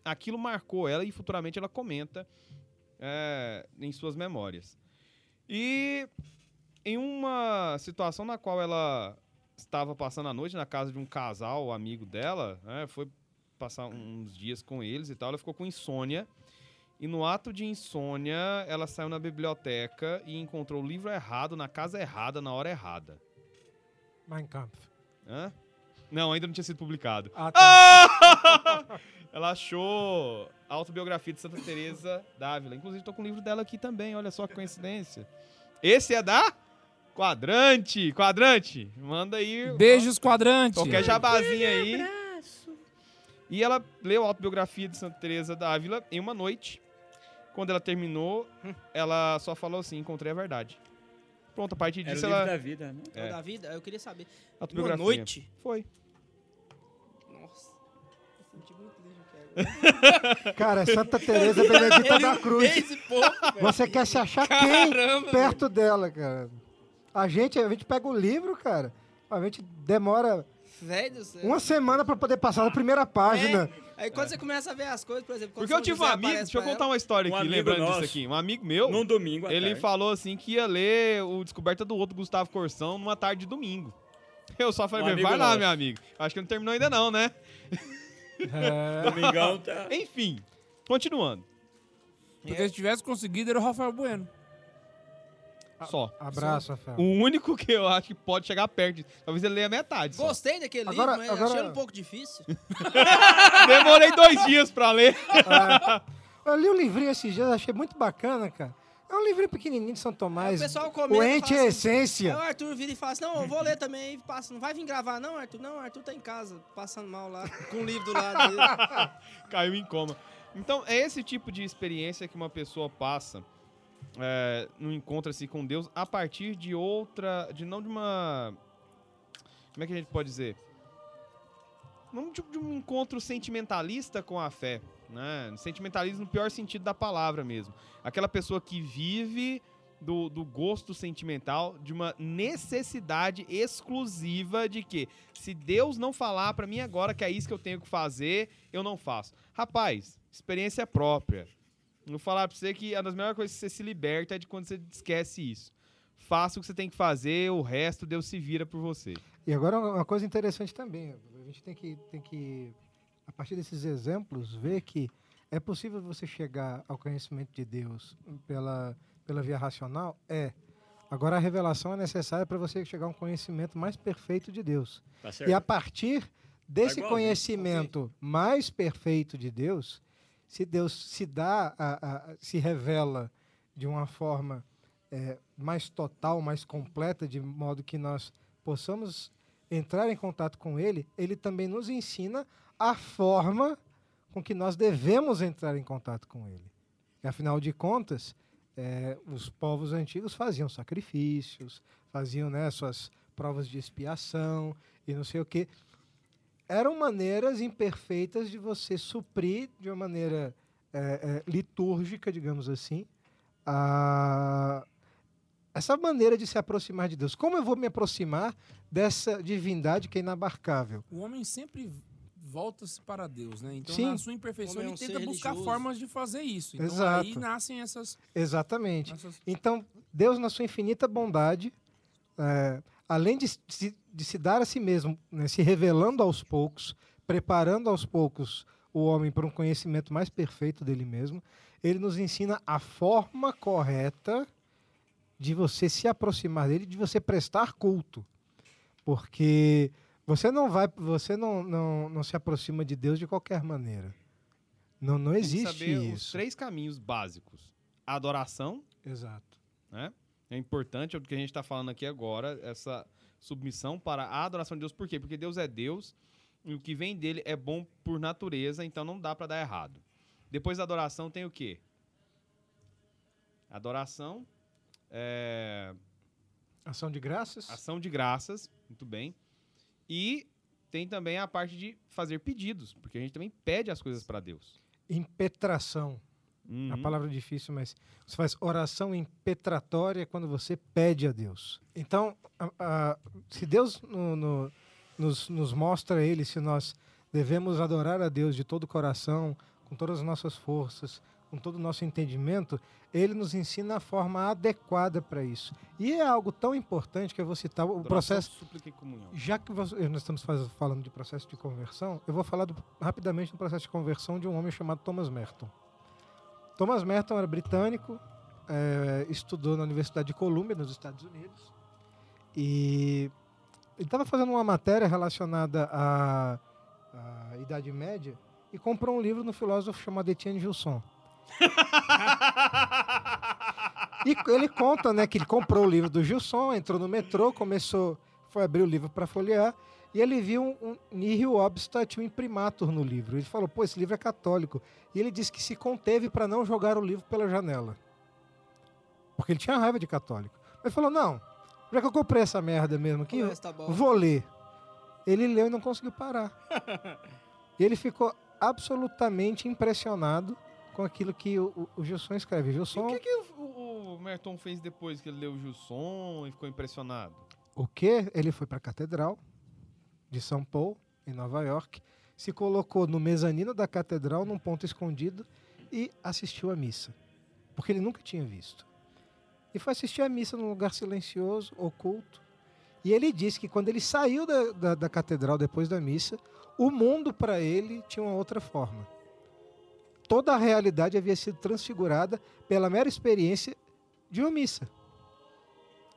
Aquilo marcou ela e futuramente ela comenta é, em suas memórias. E em uma situação na qual ela estava passando a noite na casa de um casal amigo dela, né, foi passar uns dias com eles e tal, ela ficou com insônia. E no ato de insônia, ela saiu na biblioteca e encontrou o livro errado, na casa errada, na hora errada. Mein Kampf. Hã? Não, ainda não tinha sido publicado. Ah, tá. Ela achou autobiografia de Santa Teresa d'Ávila. Inclusive, tô com o livro dela aqui também, olha só que coincidência. Esse é da Quadrante. Quadrante, manda aí. Beijos, quadrante. Qualquer jabazinha aí. E ela leu a autobiografia de Santa Teresa d'Ávila em uma noite. Quando ela terminou, ela só falou assim: encontrei a verdade. Pronto, a partir Era o disso livro ela. da vida, né? É. Da vida, eu queria saber. Uma Autobiografia. noite? Foi. Cara, é Santa Teresa Benedita da Cruz. pouco, velho. Você quer se achar quem Caramba, perto dela, cara? A gente, a gente pega o livro, cara. A gente demora Velho uma semana pra poder passar na primeira página. Aí quando você começa a ver as coisas, por exemplo, Porque eu tive um amigo, deixa eu contar uma história Um aqui, lembrando disso nosso, aqui. Um amigo meu, Num domingo ele tarde. falou assim que ia ler o Descoberta do Outro Gustavo Corsão numa tarde de domingo. Eu só falei Um vai lá, nosso. meu amigo. Acho que não terminou ainda não, né? É, Domingão tá... Enfim, continuando. Porque se tivesse conseguido, era o Rafael Bueno. Só. abraço, Rafael. O único que eu acho que pode chegar perto, talvez ele leia metade só. Gostei daquele Agora- livro, mas agora- achei um pouco difícil. Demorei dois dias pra ler. Eu li um livrinho esses dias, achei muito bacana, cara. É um livrinho pequenininho de São Tomás. Aí o pessoal comenta o e ente é assim, essência. Aí o Arthur vira e fala assim, não, eu vou ler também, e passa, não vai vir gravar não, Arthur? Não, Arthur tá em casa, passando mal lá, com o livro do lado dele. Caiu em coma. Então, é esse tipo de experiência que uma pessoa passa é, no encontro-se com Deus a partir de outra. de não de uma. Como é que a gente pode dizer? Não de, de um encontro sentimentalista com a fé. Né? Sentimentalismo no pior sentido da palavra mesmo. Aquela pessoa que vive do, do gosto sentimental, de uma necessidade exclusiva de que se Deus não falar pra mim agora que é isso que eu tenho que fazer, eu não faço. Rapaz, experiência própria. Vou falar pra você que uma das melhores coisas que você se liberta é de quando você esquece isso. Faça o que você tem que fazer, o resto Deus se vira por você. E agora uma coisa interessante também. A gente tem que, tem que, a partir desses exemplos, ver que é possível você chegar ao conhecimento de Deus pela, pela via racional? É. Agora a revelação é necessária para você chegar a um conhecimento mais perfeito de Deus. Tá? E a partir desse conhecimento mais perfeito de Deus, se Deus se dá, a- a- se revela de uma forma eh, mais total, mais completa, de modo que nós possamos entrar em contato com Ele, Ele também nos ensina a forma com que nós devemos entrar em contato com Ele. E, afinal de contas, eh, os povos antigos faziam sacrifícios, faziam né, suas provas de expiação e não sei o quê. Eram maneiras imperfeitas de você suprir de uma maneira eh, eh, litúrgica, digamos assim, a- essa maneira de se aproximar de Deus. Como eu vou me aproximar dessa divindade que é inabarcável? O homem sempre volta-se para Deus, né? Então, Sim. na sua imperfeição, é ele um tenta ser buscar religioso. formas de fazer isso. Então, Exato. aí nascem essas... Exatamente. essas... Então, Deus, na sua infinita bondade, é, além de se, de se dar a si mesmo, né, se revelando aos poucos, preparando aos poucos o homem para um conhecimento mais perfeito dele mesmo, ele nos ensina a forma correta de você se aproximar dele, de você prestar culto. Porque você não vai, você não, não, não se aproxima de Deus de qualquer maneira. Não, não Tem que existe saber os isso. três caminhos básicos. A adoração, Exato. né? É importante, é o que a gente está falando aqui agora, essa submissão para a adoração de Deus. Por quê? Porque Deus é Deus e o que vem dele é bom por natureza, então não dá para dar errado. Depois da adoração tem o quê? Adoração, é, Ação de graças? ação de graças, muito bem. E tem também a parte de fazer pedidos, porque a gente também pede as coisas para Deus. impetração. A Uhum. palavra é difícil, mas você faz oração impetratória quando você pede a Deus. Então, a- a- se Deus no- no- nos, nos mostra Ele, se nós devemos adorar a Deus de todo o coração, com todas as nossas forças, com todo o nosso entendimento, Ele nos ensina a forma adequada para isso. E é algo tão importante que eu vou citar o processo. e comunhão. Já que nós estamos falando de processo de conversão, eu vou falar do- rapidamente do processo de conversão de um homem chamado Thomas Merton. Thomas Merton era britânico, eh, estudou na Universidade de Columbia, nos Estados Unidos, e ele estava fazendo uma matéria relacionada à, à Idade Média e comprou um livro no filósofo chamado Etienne Gilson. E ele conta, né, que ele comprou o livro do Gilson, entrou no metrô, começou, foi abrir o livro para folhear, e ele viu um, um nihil obstat um imprimatur no livro. Ele falou, pô, esse livro é católico. E ele disse que se conteve para não jogar o livro pela janela. Porque ele tinha raiva de católico. Ele falou, não, já que eu comprei essa merda mesmo aqui, vou ler. Ele leu e não conseguiu parar. ele ficou absolutamente impressionado com aquilo que o, Gilson escreve. E Gilson, o que, que o, o Merton fez depois que ele leu o Gilson e ficou impressionado? O que? Ele foi para a Catedral de São Paulo, em Nova York, se colocou no mezanino da catedral, num ponto escondido, e assistiu à missa. Porque ele nunca tinha visto. E foi assistir à missa num lugar silencioso, oculto. E ele disse que quando ele saiu da, da, da catedral depois da missa, o mundo para ele tinha uma outra forma. Toda a realidade havia sido transfigurada pela mera experiência de uma missa.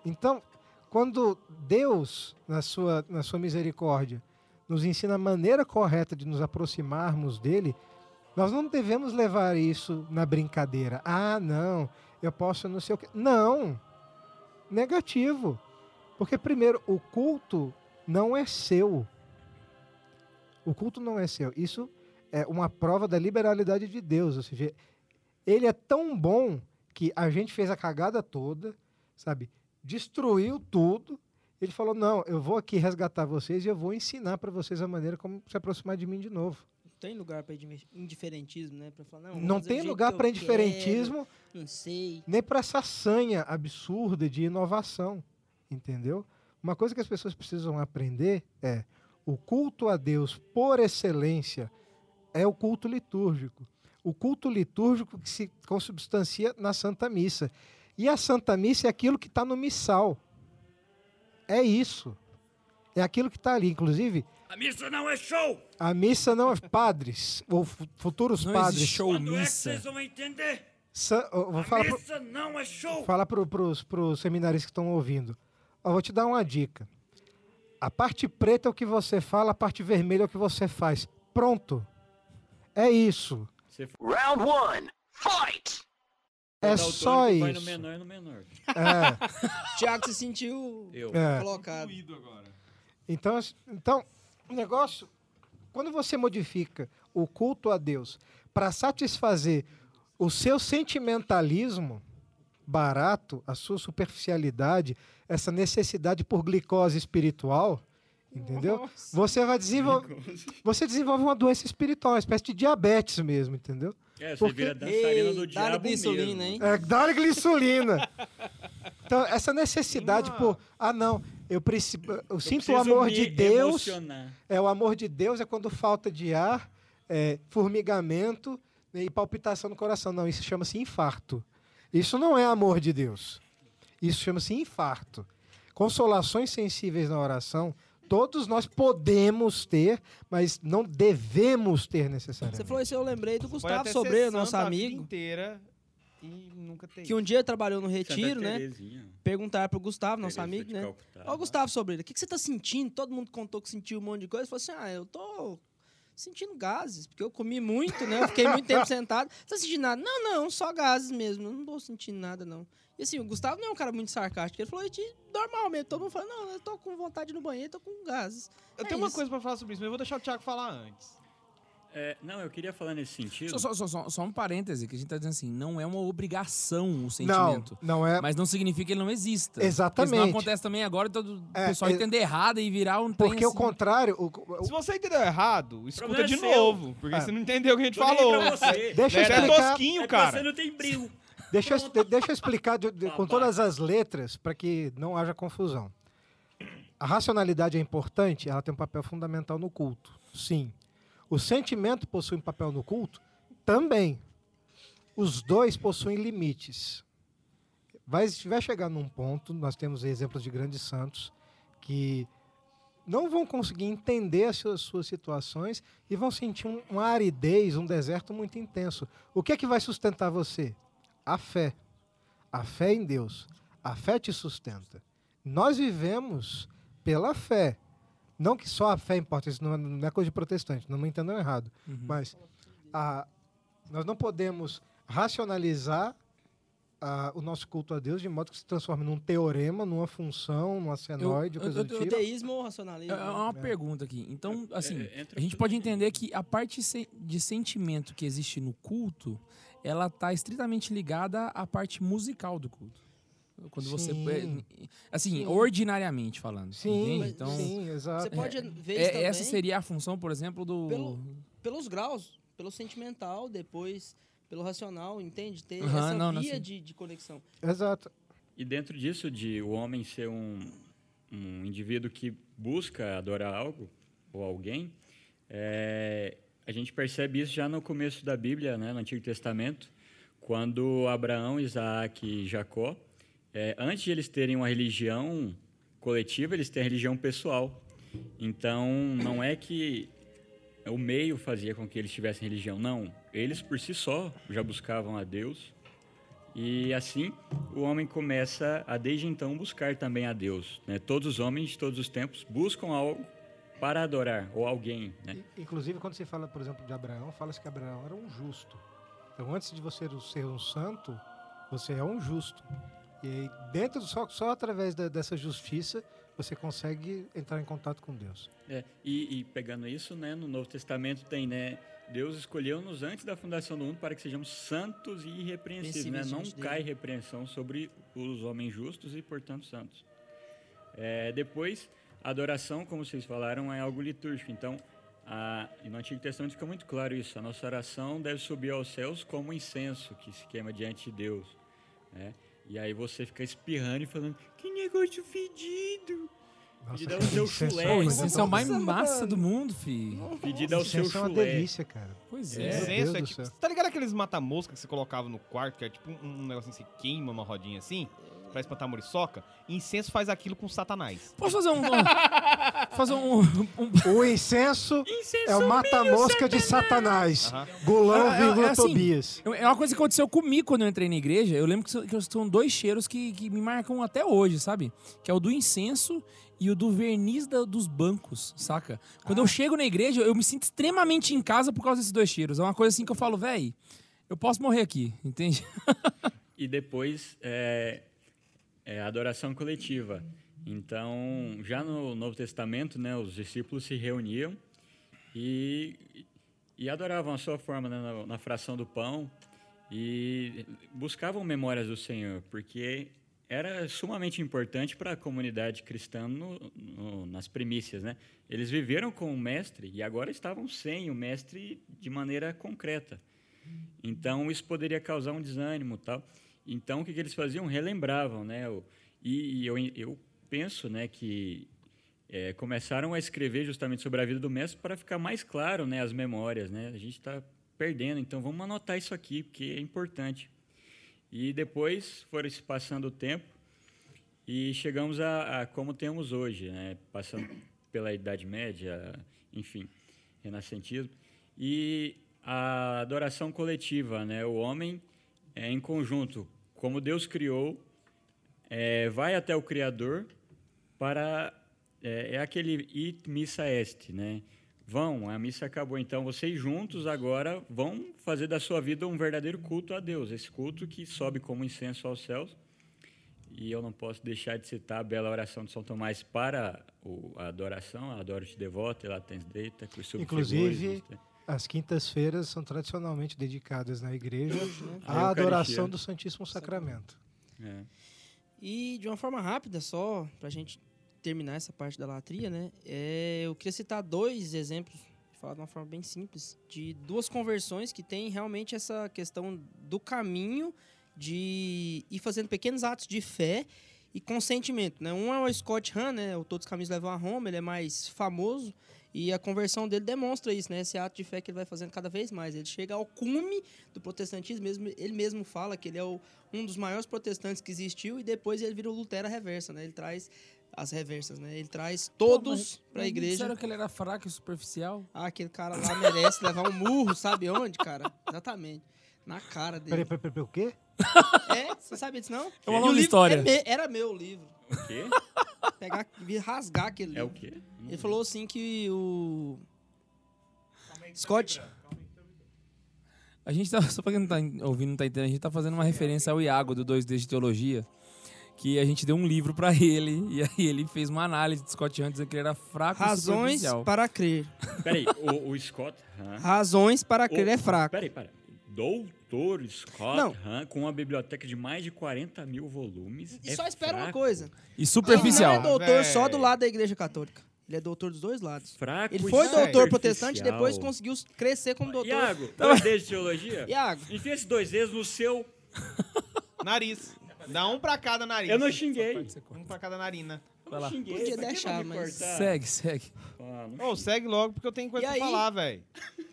Então, quando Deus, na sua, na sua misericórdia, nos ensina a maneira correta de nos aproximarmos dele, nós não devemos levar isso na brincadeira. Ah, não, eu posso não sei o quê. Não! Negativo. Porque, primeiro, o culto não é seu. O culto não é seu. Isso é uma prova da liberalidade de Deus. Ou seja, ele é tão bom que a gente fez a cagada toda, sabe? Destruiu tudo. Ele falou: Não, eu vou aqui resgatar vocês e eu vou ensinar para vocês a maneira como se aproximar de mim de novo. Não tem lugar para indiferentismo, né? Pra falar, não, Não tem lugar para indiferentismo quero, não sei. nem para essa sanha absurda de inovação, entendeu? Uma coisa que as pessoas precisam aprender é o culto a Deus por excelência é o culto litúrgico. O culto litúrgico que se consubstancia na Santa Missa. E a Santa Missa é aquilo que está no missal. É isso. É aquilo que está ali. Inclusive, A missa não é show! a missa não é padres, ou fu- futuros Não padres. existe show Quando é que missa. vocês vão entender? Sa- eu vou A falar pro- missa não é show! falar para os seminaristas que estão ouvindo. Ó, vou te dar uma dica. A parte preta é o que você fala, a parte vermelha é o que você faz. Pronto. É isso. Round one, fight! É daltônico, só Vai no isso. menor e no menor. É, Tiago se sentiu Eu. é. colocado. Então, assim, então, o negócio, quando você modifica o culto a Deus para satisfazer o seu sentimentalismo barato, a sua superficialidade, essa necessidade por glicose espiritual, entendeu? Você vai desenvolver, você desenvolve uma doença espiritual, uma espécie de diabetes mesmo, entendeu? É, você Porque- vira dançarina do Ei, dá-lhe diabo glicerina, mesmo. hein? É, dá glicerina. Então, essa necessidade por, ah não, eu preciso, eu Eu sinto o amor me de Deus. emocionar. É, o amor de Deus é quando falta de ar, é, formigamento né, e palpitação no coração. Não, isso chama-se infarto. Isso não é amor de Deus. Isso chama-se infarto. Consolações sensíveis na oração, todos nós podemos ter, mas não devemos ter Você necessariamente. falou isso, eu lembrei do Gustavo até Sobre, ser nosso santo a vida amigo, inteira e nunca ter que um dia trabalhou no retiro, né? Perguntaram pro Gustavo, nosso Teresa amigo, né? Calcutá. Ó, Gustavo Sobreira, o que, que você tá sentindo? Todo mundo contou que sentiu um monte de coisa. Ele falou assim: ah, eu tô sentindo gases, porque eu comi muito, né? Eu fiquei muito tempo sentado. Você tá sentindo nada? Não, não, só gases mesmo. Eu não tô sentindo nada, não. E assim, o Gustavo não é um cara muito sarcástico. Ele falou de normal mesmo. Todo mundo fala: não, eu tô com vontade no banheiro, tô com gases. Eu É tenho uma isso. coisa pra falar sobre isso, mas eu vou deixar o Thiago falar antes. É, não, eu queria falar nesse sentido. Só, só, só, só, só um parêntese, que a gente tá dizendo assim, não é uma obrigação o Não, sentimento. não é. Mas não significa que ele não exista. Exatamente. Porque senão acontece também agora, todo o É, pessoal é- entender errado e virar um Porque o assim. contrário. o- o- Se você entendeu errado, escuta de é seu. novo, porque É. você não entendeu o que a gente Tô falou. pra você. deixa eu Você é explicar. tosquinho, É que cara. você não tem brilho. Deixa eu, de- deixa eu explicar de- de- com Babaca. todas as letras para que não haja confusão. A racionalidade é importante, ela tem um papel fundamental no culto. Sim. O sentimento possui um papel no culto? Também. Os dois possuem limites. Vai, vai chegar num ponto, nós temos exemplos de grandes santos que não vão conseguir entender as suas, suas situações e vão sentir um, uma aridez, um deserto muito intenso. O que é que vai sustentar você? A fé. A fé em Deus. A fé te sustenta. Nós vivemos pela fé. Não que só a fé importa, isso não é, não é coisa de protestante, não me entendam errado. Uhum. Mas a- nós não podemos racionalizar a- o nosso culto a Deus de modo que se transforme num teorema, numa função, numa senoide, eu- coisa eu- do eu- O tipo. teísmo ou racionalismo? É é uma pergunta aqui. Então, assim, É, entra a gente pode entender que a parte de sentimento que existe no culto, ela tá estritamente ligada à parte musical do culto. Quando você. Sim. Assim, Sim. ordinariamente falando. Sim, entende? Então, sim, exato. Você pode ver é- isso também essa seria a função, por exemplo, do. Pelo- pelos graus. Pelo sentimental, depois pelo racional, entende? Ter Aham, essa não, não, via sim. de, de conexão. Exato. E dentro disso, de o homem ser um, um indivíduo que busca adorar algo ou alguém, É, a gente percebe isso já no começo da Bíblia, né, no Antigo Testamento, quando Abraão, Isaac e Jacó, é, antes de eles terem uma religião coletiva, eles têm a religião pessoal. Então, não é que o meio fazia com que eles tivessem religião, não. Eles, por si só, já buscavam a Deus. E assim, o homem começa a, desde então, buscar também a Deus. Né? Todos os homens de todos os tempos buscam algo para adorar, ou alguém. Né? Inclusive, quando se fala, por exemplo, de Abraão, fala-se que Abraão era um justo. Então, antes de você ser um santo, você é um justo. E aí, dentro só, só através da- dessa justiça, você consegue entrar em contato com Deus. É, e, e pegando isso, né, no Novo Testamento tem, né, Deus escolheu-nos antes da fundação do mundo para que sejamos santos e irrepreensíveis, né? Não dele. cai repreensão sobre os homens justos e, portanto, santos. É, depois, adoração, como vocês falaram, é algo litúrgico. Então, a, no Antigo Testamento fica muito claro isso. A nossa oração deve subir aos céus como incenso que se queima diante de Deus. Né? E aí você fica espirrando e falando, que negócio fedido! Pedido ao cara, seu incenso chulé. é Pô, coisa é o mais massa do mundo, fi. Pedido ao seu Incenso é uma chulé. delícia, cara. Pois É. é. Incenso é tipo. Tá ligado aqueles mata-mosca que você colocava no quarto, que é tipo um, um negocinho que você queima uma rodinha assim, pra espantar a muriçoca? Incenso faz aquilo com satanás. Posso fazer um. fazer um. um- O incenso é o mata-mosca de Satanás. Aham. Gulão, É, é, é vírgula, assim, Tobias. É uma coisa que aconteceu comigo quando eu entrei na igreja. Eu lembro que são, dois cheiros que, que me marcam até hoje, sabe? Que é o do incenso e o do verniz da- dos bancos, saca? Quando eu chego na igreja, eu me sinto extremamente em casa por causa desses dois cheiros. É uma coisa assim que eu falo, véi, eu posso morrer aqui, entende? E depois é, é a adoração coletiva. Então, já no Novo Testamento, né, os discípulos se reuniam e, e adoravam a sua forma né, na, na fração do pão e buscavam memórias do Senhor, porque era sumamente importante para a comunidade cristã no- no- nas primícias, né? Eles viveram com o mestre e agora estavam sem o mestre de maneira concreta. Então isso poderia causar um desânimo, tal. Então o que, que eles faziam? Relembravam, né? E, e eu, eu penso, né, que é, começaram a escrever justamente sobre a vida do mestre para ficar mais claro, né, as memórias, né? A gente está perdendo, então vamos anotar isso aqui porque é importante. E depois foram se passando o tempo e chegamos a, a como temos hoje, né? Passando pela Idade Média, enfim, Renascentismo. E a adoração coletiva, né? O homem é, em conjunto, como Deus criou, é, vai até o Criador para é, é aquele it missa est, né? Vão, a missa acabou, então vocês juntos agora vão fazer da sua vida um verdadeiro culto a Deus, esse culto que sobe como incenso aos céus. E eu não posso deixar de citar a bela oração de São Tomás para a adoração, adoro-te devota, lá tens deita, Inclusive, As quintas-feiras são tradicionalmente dedicadas na igreja A à adoração do Santíssimo Sacramento. É. E de uma forma rápida, só pra gente terminar essa parte da latria, né? é, eu queria citar dois exemplos, falar de uma forma bem simples, de duas conversões que tem realmente essa questão do caminho de ir fazendo pequenos atos de fé e consentimento, né? Um é o Scott Hahn, né? O Todos os Caminhos Levam a Roma, ele é mais famoso e a conversão dele demonstra isso, né? Esse ato de fé que ele vai fazendo cada vez mais. Ele chega ao cume do protestantismo, mesmo, ele mesmo fala que ele é o, um dos maiores protestantes que existiu e depois ele vira o Lutero reversa, né? Ele traz as reversas, né? Ele traz todos para a igreja. Disseram que ele era fraco e superficial? Ah, aquele cara lá merece levar um murro, sabe onde, cara? Exatamente. Na cara dele. Peraí, peraí, peraí, o quê? É, você sabe disso não? É uma longa história. é me- era meu o livro. O quê? Pegar rasgar aquele É o livro. quê? Ele falou assim que o Scott A gente tá, só pra quem não tá ouvindo, não tá entendendo, a gente tá fazendo uma referência ao Iago do 2D de Teologia, que a gente deu um livro pra ele, e aí ele fez uma análise de Scott Hunt dizendo que ele era fraco e razões para crer. Peraí, o, o Scott. Razões para crer o- é fraco. Peraí, peraí. Doutor Scott Não. Hahn, com uma biblioteca de mais de 40 mil volumes. E é só espera uma fraco? coisa. E superficial. Ele não é doutor Véi. só do lado da igreja católica. Ele é doutor dos dois lados. Fraco Ele foi doutor protestante e depois conseguiu crescer como doutor. Iago, dois Ds de teologia? Iago, Enfia esses dois Ds no seu... Nariz. Dá um pra cada nariz. Eu não xinguei. Um pra cada narina. Vai lá. Xinguei, Podia deixar, mas- cortar? Segue, segue. Ah, Ô, segue logo porque eu tenho coisa E pra aí? falar, velho.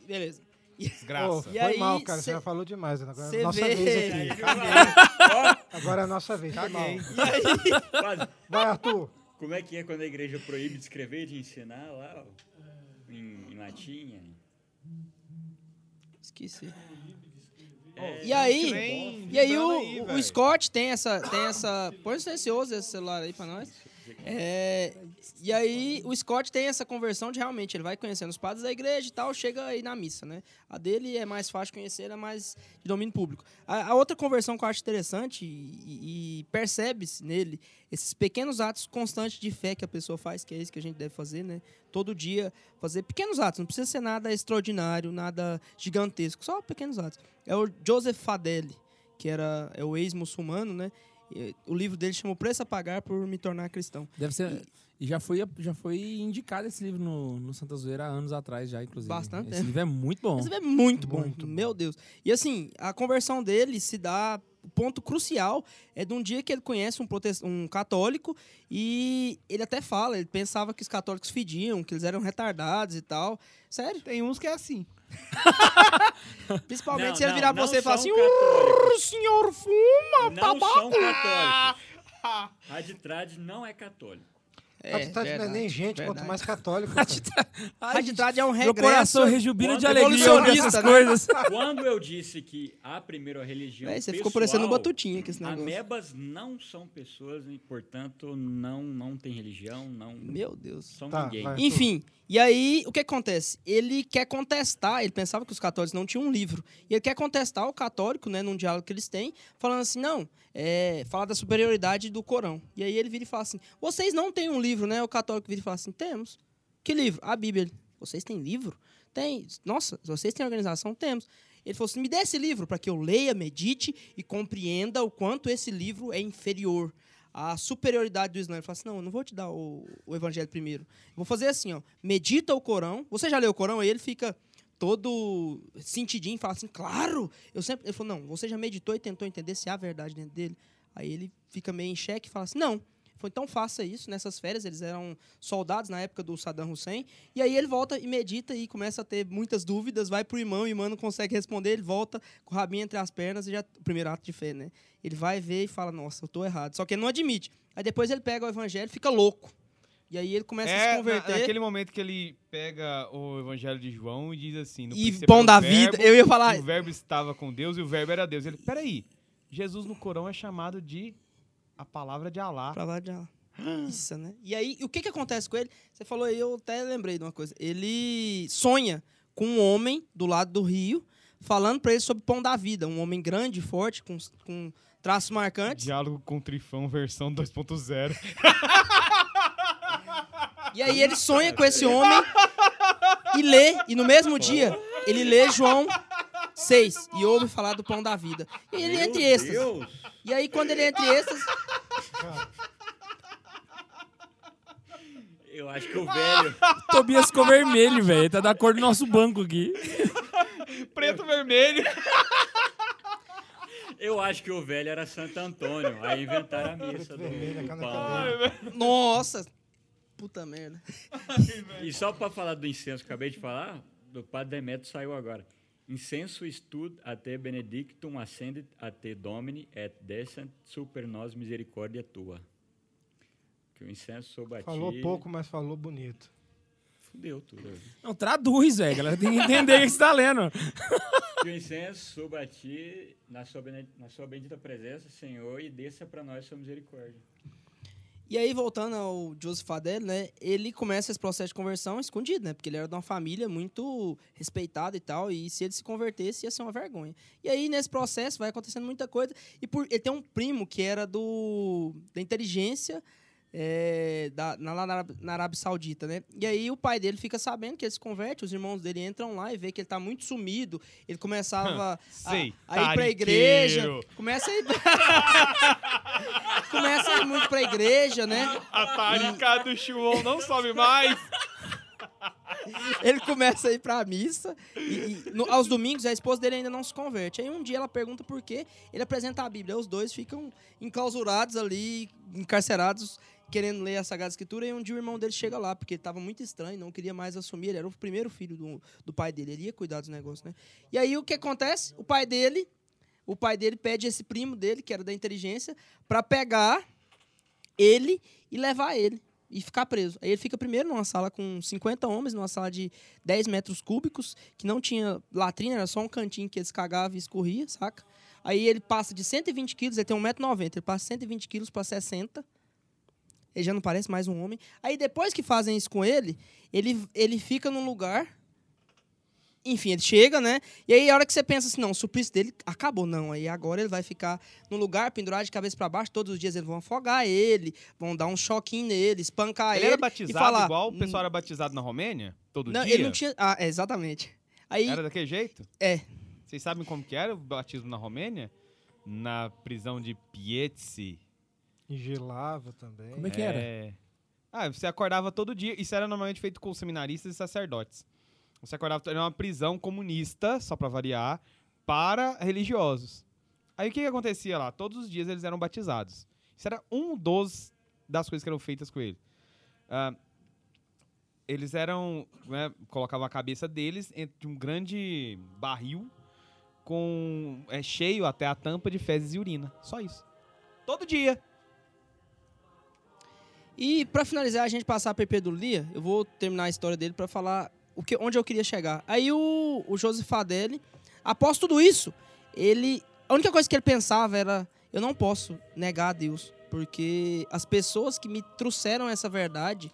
Beleza. Desgraça. E foi aí, mal, cara. Você cê- já falou demais. Agora é cê nossa vê- vez Aí, aqui. Agora é a nossa vez. Foi mal. Caguei. Padre, Vai, Arthur. Como é que é quando a igreja proíbe de escrever e de ensinar lá em, em latim? Esqueci. É, E aí- E aí o, aí, o. Scott tem essa, tem essa. Põe silencioso esse celular aí pra nós. É, e aí o Scott tem essa conversão de realmente, ele vai conhecendo os padres da igreja e tal, chega aí na missa, né? A dele é mais fácil conhecer, é mais de domínio público. A, a outra conversão que eu acho interessante e, e percebe-se nele esses pequenos atos constantes de fé que a pessoa faz, que é isso que a gente deve fazer, né? Todo dia fazer pequenos atos, não precisa ser nada extraordinário, nada gigantesco, só pequenos atos. É o Joseph Fadeli, que era é o ex-muçulmano, né? O livro dele chama O Preço a Pagar por Me Tornar Cristão. Deve ser. E já foi, já foi indicado esse livro no, no Santa Zoeira há anos atrás, já, inclusive. Bastante Esse livro é muito bom. Esse livro é muito bom, Muito bom. meu Deus. E assim, a conversão dele se dá. O ponto crucial é de um dia que ele conhece um, um católico e ele até fala, ele pensava que os católicos fediam, que eles eram retardados e tal. Sério. Tem uns que é assim. Principalmente Não, se ele não, virar pra você e falar são assim: o senhor fuma, Não tabaco. são católicos. Raditrade não é católico. É, não é nem gente, quanto verdade. mais católico. cara. Raditrade é um Meu regresso. coração rejubila de alegria ouvir essas evolucionista, né? coisas. Quando eu disse que a primeira religião Véi, você pessoal, ficou parecendo um batutinha com esse negócio. Amebas não são pessoas e, portanto, não, não tem religião, não Meu Deus. são Tá, ninguém. vai. Enfim, e aí o que acontece? Ele quer contestar, ele pensava que os católicos não tinham um livro. E ele quer contestar o católico, né, num diálogo que eles têm, falando assim: não, é, falar da superioridade do Corão. E aí ele vira e fala assim: vocês não têm um livro, né? O católico vira e fala assim: temos. Que livro? A Bíblia. Vocês têm livro? Tem. Nossa, vocês têm organização? Temos. Ele falou assim: me dê esse livro para que eu leia, medite e compreenda o quanto esse livro é inferior à superioridade do Islã. Ele falou assim: não, eu não vou te dar o, o evangelho primeiro. Vou fazer assim: ó, medita o Corão. Você já leu o Corão? Aí ele fica todo sentidinho e fala assim: claro! Eu sempre. Ele falou: não, você já meditou e tentou entender se há verdade dentro dele? Aí ele fica meio em xeque e fala assim: não. Falou, então faça isso. Nessas férias, eles eram soldados na época do Saddam Hussein. E aí ele volta e medita e começa a ter muitas dúvidas, vai pro imã, o imã não consegue responder, ele volta com o rabinho entre as pernas e já. O primeiro ato de fé, né? Ele vai ver e fala, nossa, eu tô errado. Só que ele não admite. Aí depois ele pega o evangelho e fica louco. E aí ele começa a se É na, converter. naquele momento que ele pega o evangelho de João e diz assim... No E pão da verbo, vida. Eu ia falar. O verbo estava com Deus e o verbo era Deus. Ele, peraí, Jesus no Corão é chamado de a palavra de Alá. Pra lá de lá. Isso, né? E aí, o que que acontece com ele? Você falou aí, eu até lembrei de uma coisa. Ele sonha com um homem do lado do rio, falando pra ele sobre pão da vida. Um homem grande, forte, com, com traços marcantes. Diálogo com Trifão, versão 2.0. E aí ele sonha com esse homem e lê, e no mesmo dia, ele lê João 6 e ouve falar do pão da vida. E ele Meu êxtase. Deus! E aí, quando ele entra em êxtase, Eu acho que o velho. Tobias ficou vermelho, velho. Tá da cor do nosso banco aqui. Preto vermelho. Eu acho que o velho era Santo Antônio. Aí inventaram a missa do, Vermelho, do pão. nossa, puta merda. E só para falar do incenso, acabei de falar, do Padre Demetrio saiu agora. Incenso stud a te benedictum ascendit a te domini et descent super nos misericordia tua. Que o incenso sobre a Falou ti... pouco, mas falou bonito. Fudeu tudo. Não, traduz, velho. Galera tem que entender o que você tá lendo. Que o incenso suba a ti na sua, na sua bendita presença, Senhor, e desça para nós sua misericórdia. E aí, voltando ao Joseph Fadel, né? Ele começa esse processo de conversão escondido, né? Porque ele era de uma família muito respeitada e tal. E se ele se convertesse, ia ser uma vergonha. E aí, nesse processo, vai acontecendo muita coisa. E por, ele tem um primo que era do da inteligência é, da, na, lá na, Arábia- na Arábia Saudita, né? E aí o pai dele fica sabendo que ele se converte, os irmãos dele entram lá e vê que ele tá muito sumido. Ele começava a, Sei, a ir pra igreja. Começa a ir... começa a ir muito pra igreja, né? A tarica do João não sobe mais. Ele começa a ir pra missa e, e no- aos domingos a esposa dele ainda não se converte. Aí um dia ela pergunta por quê, ele apresenta a Bíblia. Os dois ficam enclausurados ali, encarcerados querendo ler a Sagrada Escritura, e um dia o irmão dele chega lá, porque ele tava muito estranho, não queria mais assumir, ele era o primeiro filho do, do pai dele, ele ia cuidar dos negócios, né? E aí o que acontece? O pai dele, o pai dele pede esse primo dele, que era da inteligência, para pegar ele e levar ele e ficar preso. Aí ele fica primeiro numa sala com 50 homens, numa sala de 10 metros cúbicos, que não tinha latrina, era só um cantinho que eles cagavam e escorria, saca? Aí ele passa de 120 quilos, ele tem 1,90m, ele passa 120 quilos para 60 ele já não parece mais um homem. Aí depois que fazem isso com ele, ele, ele fica num lugar. Enfim, ele chega, né? E aí a hora que você pensa assim, não, o suplício dele acabou, não. Aí agora ele vai ficar num lugar pendurado de cabeça para baixo, todos os dias eles vão afogar ele, vão dar um choquinho nele, espancar Ele ele. era batizado falar, igual o pessoal era batizado na Romênia? Todo Não, dia? ele não tinha. Ah, é, exatamente. Aí. Era daquele jeito? É. Vocês sabem como que era o batismo na Romênia? Na prisão de Pietzi. E gelava também. Como é que era? É. Ah, você acordava todo dia. Isso era normalmente feito com seminaristas e sacerdotes. Você acordava, era uma prisão comunista, só pra variar, para religiosos. Aí o que, que acontecia lá? Todos os dias eles eram batizados. Isso era um dos das coisas que eram feitas com ele. Ah, eles eram, né, colocavam a cabeça deles entre um grande barril com é, cheio até a tampa de fezes e urina. Só isso. Todo dia. E pra finalizar, a gente passar a PP do Lia, eu vou terminar a história dele pra falar o que, onde eu queria chegar. Aí o, o Joseph Fadelli, após tudo isso, ele. A única coisa que ele pensava era: eu não posso negar a Deus, porque as pessoas que me trouxeram essa verdade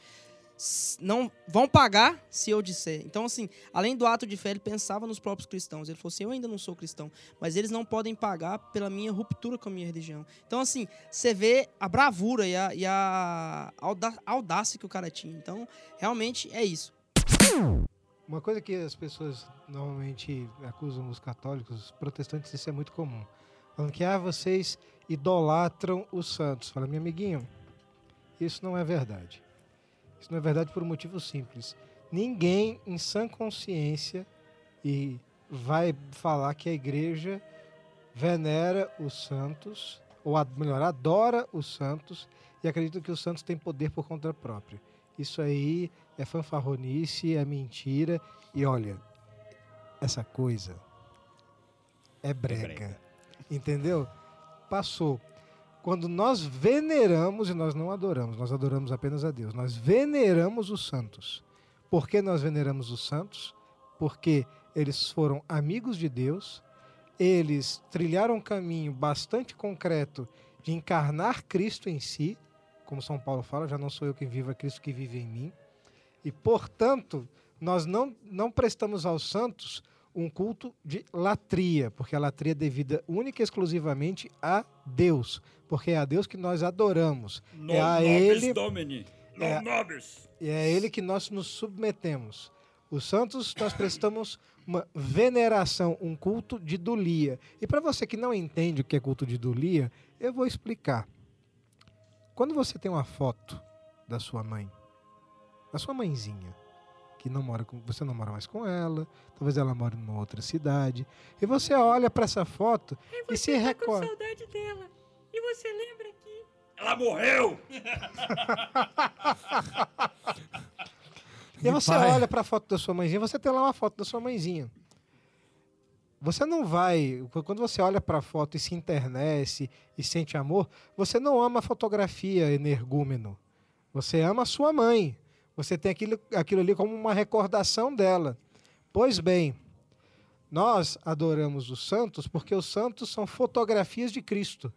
não vão pagar se eu disser. Então, assim, além do ato de fé, ele pensava nos próprios cristãos. Ele falou assim: eu ainda não sou cristão, mas eles não podem pagar pela minha ruptura com a minha religião. Então, assim, você vê a bravura e a, e a audácia que o cara tinha. Então, realmente é isso. Uma coisa que as pessoas normalmente acusam os católicos, os protestantes, isso é muito comum. Falando que, ah, vocês idolatram os santos. Fala, meu amiguinho, isso não é verdade. Isso não é verdade por um motivo simples. Ninguém em sã consciência e vai falar que a igreja venera os santos, ou melhor, adora os santos e acredita que os santos têm poder por conta própria. Isso aí é fanfarronice, é mentira. E olha, essa coisa é brega. brega. Entendeu? Passou. Quando nós veneramos, e nós não adoramos, nós adoramos apenas a Deus, nós veneramos os santos. Por que nós veneramos os santos? Porque eles foram amigos de Deus, eles trilharam um caminho bastante concreto de encarnar Cristo em si, como São Paulo fala, já não sou eu quem vive, é Cristo que vive em mim. E, portanto, nós não, não prestamos aos santos um culto de latria, porque a latria é devida única e exclusivamente a Deus, porque é a Deus que nós adoramos. é a ele, Domini. É- nobis. e é a ele que nós nos submetemos. Os santos nós prestamos uma veneração, um culto de dulia. E para você que não entende o que é culto de dulia, eu vou explicar. Quando você tem uma foto da sua mãe, da sua mãezinha, que não mora com, você não mora mais com ela, talvez ela mora em uma outra cidade, e você olha para essa foto e se recorda. saudade dela. E você lembra que Ela morreu! E você pai. olha para a foto da sua mãezinha, você tem lá uma foto da sua mãezinha. Você não vai, quando você olha para a foto e se internece e sente amor, você não ama a fotografia energúmeno. Você ama a sua mãe. Você tem aquilo, aquilo ali como uma recordação dela. Pois bem, nós adoramos os santos porque os santos são fotografias de Cristo.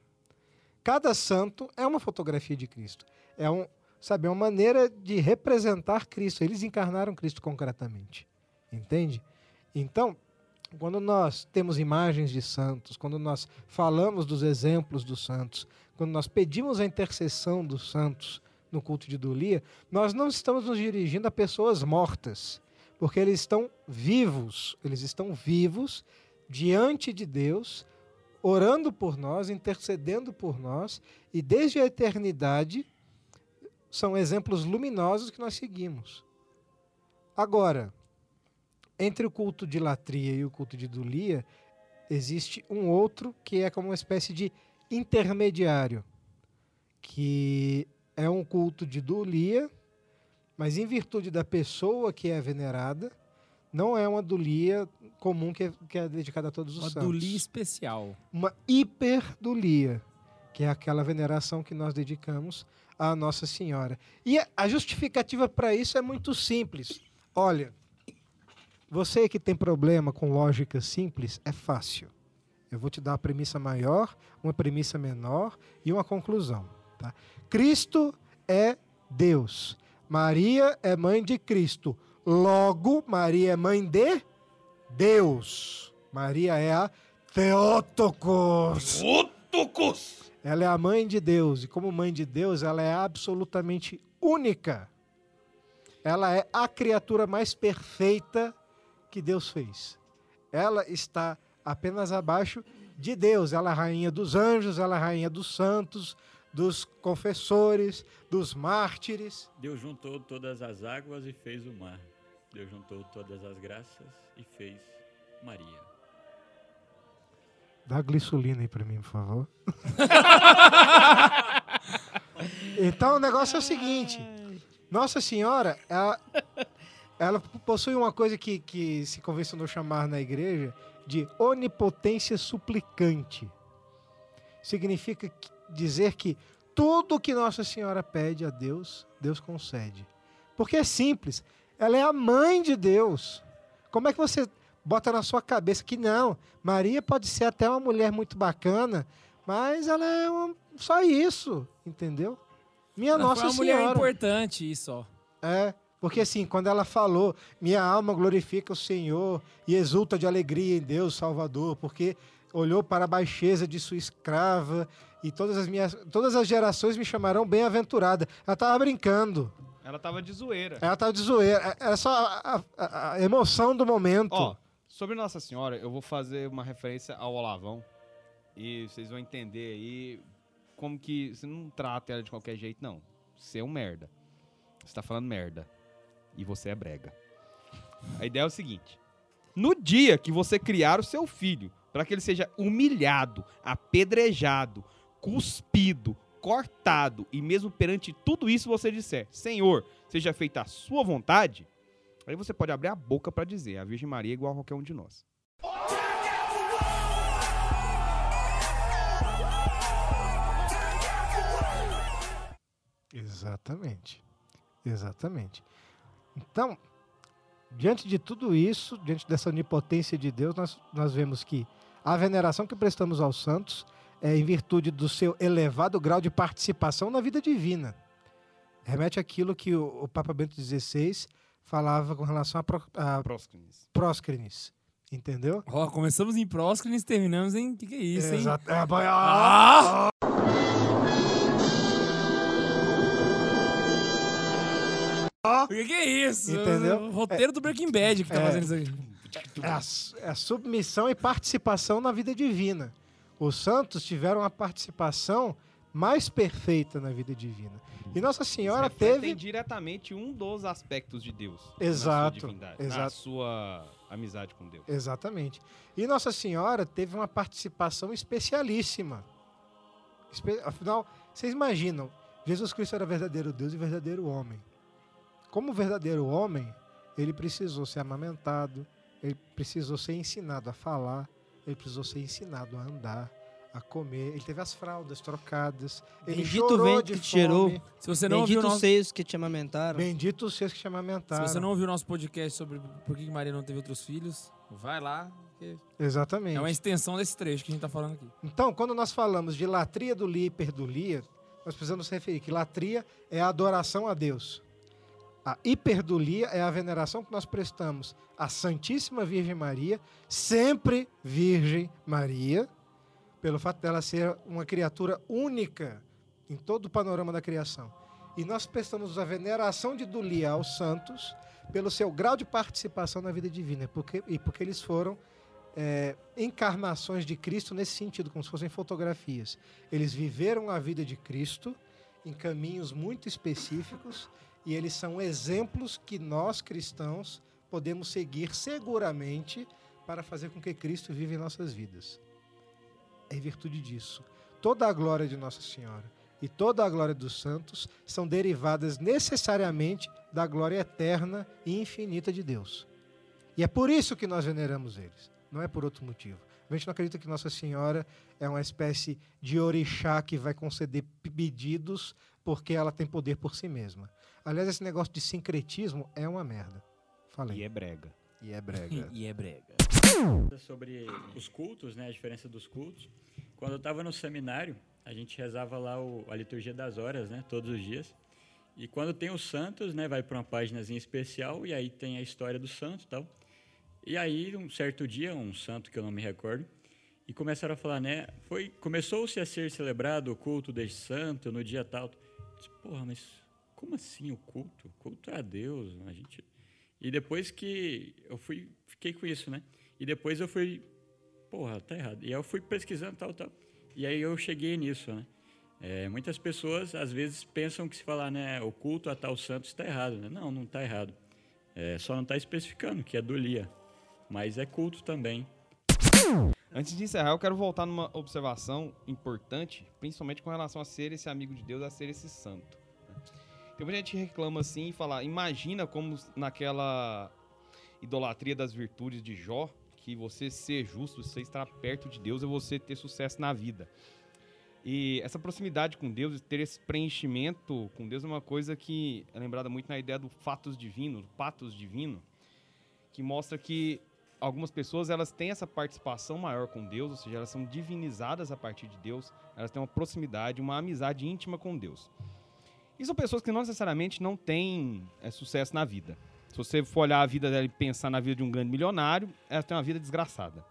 Cada santo é uma fotografia de Cristo. É um, sabe, é uma maneira de representar Cristo. Eles encarnaram Cristo concretamente. Entende? Então, quando nós temos imagens de santos, quando nós falamos dos exemplos dos santos, quando nós pedimos a intercessão dos santos no culto de Dulia, nós não estamos nos dirigindo a pessoas mortas, porque eles estão vivos, eles estão vivos diante de Deus, orando por nós, intercedendo por nós, e desde a eternidade são exemplos luminosos que nós seguimos. Agora, entre o culto de latria e o culto de dulia, existe um outro que é como uma espécie de intermediário, que é um culto de dulia, mas em virtude da pessoa que é venerada, não é uma dulia comum que é, que é dedicada a todos os Uma santos. dulia especial. Uma hiperdulia, que é aquela veneração que nós dedicamos à Nossa Senhora. E a- a justificativa para isso é muito simples. Olha, você que tem problema com lógica simples, é fácil. Eu vou te dar uma premissa maior, uma premissa menor e uma conclusão. Tá? Cristo é Deus. Maria é mãe de Cristo. Logo, Maria é mãe de Deus. Maria é a Theotokos. Ela é a mãe de Deus. E como mãe de Deus, ela é absolutamente única. Ela é a criatura mais perfeita que Deus fez. Ela está apenas abaixo de Deus. Ela é a rainha dos anjos, ela é a rainha dos santos, dos confessores, dos mártires. Deus juntou todas as águas e fez o mar. Deus juntou todas as graças e fez Maria. Dá glicolina aí pra mim, por favor. então o negócio é o seguinte: Nossa Senhora, ela, ela possui uma coisa que, que se convencionou chamar na igreja de onipotência suplicante. Significa que- dizer que tudo que Nossa Senhora pede a Deus, Deus concede. Porque é simples, ela é a mãe de Deus. Como é que você bota na sua cabeça que não, Maria pode ser até uma mulher muito bacana, mas ela é uma- só isso, entendeu? Minha Ela Nossa foi uma mulher Senhora. importante, isso, ó. É, porque assim, quando ela falou, minha alma glorifica o Senhor e exulta de alegria em Deus Salvador, porque olhou para a baixeza de sua escrava e todas as minhas, todas as gerações me chamarão bem-aventurada. Ela tava brincando. Ela tava de zoeira. Ela tava de zoeira. Era só a, a- a emoção do momento. Ó, sobre Nossa Senhora, eu vou fazer uma referência ao Olavão. E vocês vão entender aí como que você não trata ela de qualquer jeito, não. Você é um merda. Você tá falando merda. E você é brega. A ideia é o seguinte: no dia que você criar o seu filho, para que ele seja humilhado, apedrejado, cuspido, cortado, e mesmo perante tudo isso você disser: Senhor, seja feita a sua vontade, Aí você pode abrir a boca pra dizer, a Virgem Maria é igual a qualquer um de nós. Exatamente. Exatamente. Então, diante de tudo isso, diante dessa onipotência de Deus, nós, nós vemos que a veneração que prestamos aos santos é em virtude do seu elevado grau de participação na vida divina. Remete àquilo que o, o Papa Bento XVI falava com relação a, pro, a Próscrines. próscrines. Entendeu? Ó, começamos em próscrines, terminamos em... O que, que é isso, hein? Exato. É, boy- Ah! O que, que é isso? Entendeu? O roteiro do Breaking Bad que tá É. fazendo isso aí. É a, é a submissão e participação na vida divina. Os santos tiveram a participação mais perfeita na vida divina. E Nossa Senhora Refletem teve. diretamente um dos aspectos de Deus. Exato, Na sua exato. sua amizade com Deus. Exatamente. E Nossa Senhora teve uma participação especialíssima. Espe- Afinal, vocês imaginam, Jesus Cristo era verdadeiro Deus e verdadeiro homem. Como verdadeiro homem, ele precisou ser amamentado, ele precisou ser ensinado a falar, ele precisou ser ensinado a andar, a comer. Ele teve as fraldas trocadas, ele Bendito chorou vento que te gerou. fome. Se você não Bendito nosso... seios que te amamentaram. Bendito os seus que te amamentaram. Se você não ouviu o nosso podcast sobre por que Maria não teve outros filhos, vai lá. que Exatamente. É uma extensão desse trecho que a gente tá falando aqui. Então, quando nós falamos de latria do lia e hiperdulia, nós precisamos referir que latria é a adoração a Deus. A hiperdulia é a veneração que nós prestamos à Santíssima Virgem Maria, sempre Virgem Maria, pelo fato dela ser uma criatura única em todo o panorama da criação. E nós prestamos a veneração de Dulia aos santos pelo seu grau de participação na vida divina, porque, e porque eles foram é, encarnações de Cristo nesse sentido, como se fossem fotografias. Eles viveram a vida de Cristo em caminhos muito específicos e eles são exemplos que nós cristãos podemos seguir seguramente para fazer com que Cristo viva em nossas vidas. É em virtude disso. Toda a glória de Nossa Senhora e toda a glória dos santos são derivadas necessariamente da glória eterna e infinita de Deus. E é por isso que nós veneramos eles, não é por outro motivo. A gente não acredita que Nossa Senhora é uma espécie de orixá que vai conceder pedidos porque ela tem poder por si mesma. Aliás, esse negócio de sincretismo é uma merda. Falei. E é brega. E é brega. E é brega. sobre os cultos, né, a diferença dos cultos. Quando eu estava no seminário, a gente rezava lá o, a liturgia das horas, né, todos os dias. E quando tem os santos, né, vai para uma páginazinha especial e aí tem a história do santo, e tal. E aí um certo dia, um santo que eu não me recordo, e começaram a falar, né, foi começou-se a ser celebrado o culto deste santo no dia tal. Eu disse, Porra, mas como assim o culto? O culto é a Deus, a gente e depois que eu fui, fiquei com isso, né? E depois eu fui, porra, tá errado. E aí eu fui pesquisando tal, tal. E aí eu cheguei nisso, né? É, muitas pessoas às vezes pensam que se falar, né, o culto a tal santo está errado, né? Não, não está errado. É, só não está especificando que é do Lia, mas é culto também. Antes de encerrar, eu quero voltar numa observação importante, principalmente com relação a ser esse amigo de Deus, a ser esse santo. Tem muita gente reclama assim e fala, imagina como naquela idolatria das virtudes de Jó, que você ser justo, você estar perto de Deus é você ter sucesso na vida. E essa proximidade com Deus, ter esse preenchimento com Deus é uma coisa que é lembrada muito na ideia do fatos divino, do patos divino, que mostra que algumas pessoas elas têm essa participação maior com Deus, ou seja, elas são divinizadas a partir de Deus, elas têm uma proximidade, uma amizade íntima com Deus. E são pessoas que não necessariamente não têm é, sucesso na vida. Se você for olhar a vida dela e pensar na vida de um grande milionário, ela tem uma vida desgraçada.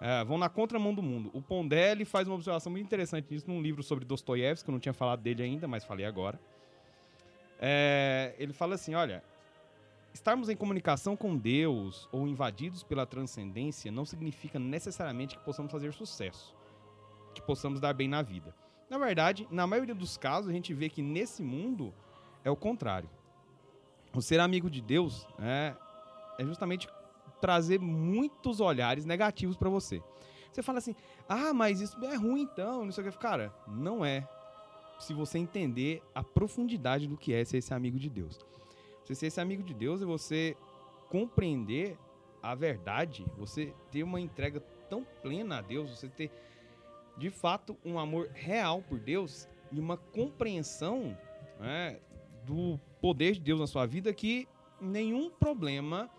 É, vão na contramão do mundo. O Pondelli faz uma observação muito interessante nisso num livro sobre Dostoiévski, que eu não tinha falado dele ainda, mas falei agora. É, ele fala assim: olha, estarmos em comunicação com Deus ou invadidos pela transcendência não significa necessariamente que possamos fazer sucesso, que possamos dar bem na vida. Na verdade, na maioria dos casos, a gente vê que nesse mundo é o contrário. O ser amigo de Deus é, é justamente trazer muitos olhares negativos para você. Você fala assim, ah, mas isso é ruim então, não sei o que. Cara, não é. Se você entender a profundidade do que é ser esse amigo de Deus. Você ser esse amigo de Deus é você compreender a verdade, você ter uma entrega tão plena a Deus, você ter de fato um amor real por Deus e uma compreensão né, do poder de Deus na sua vida que nenhum problema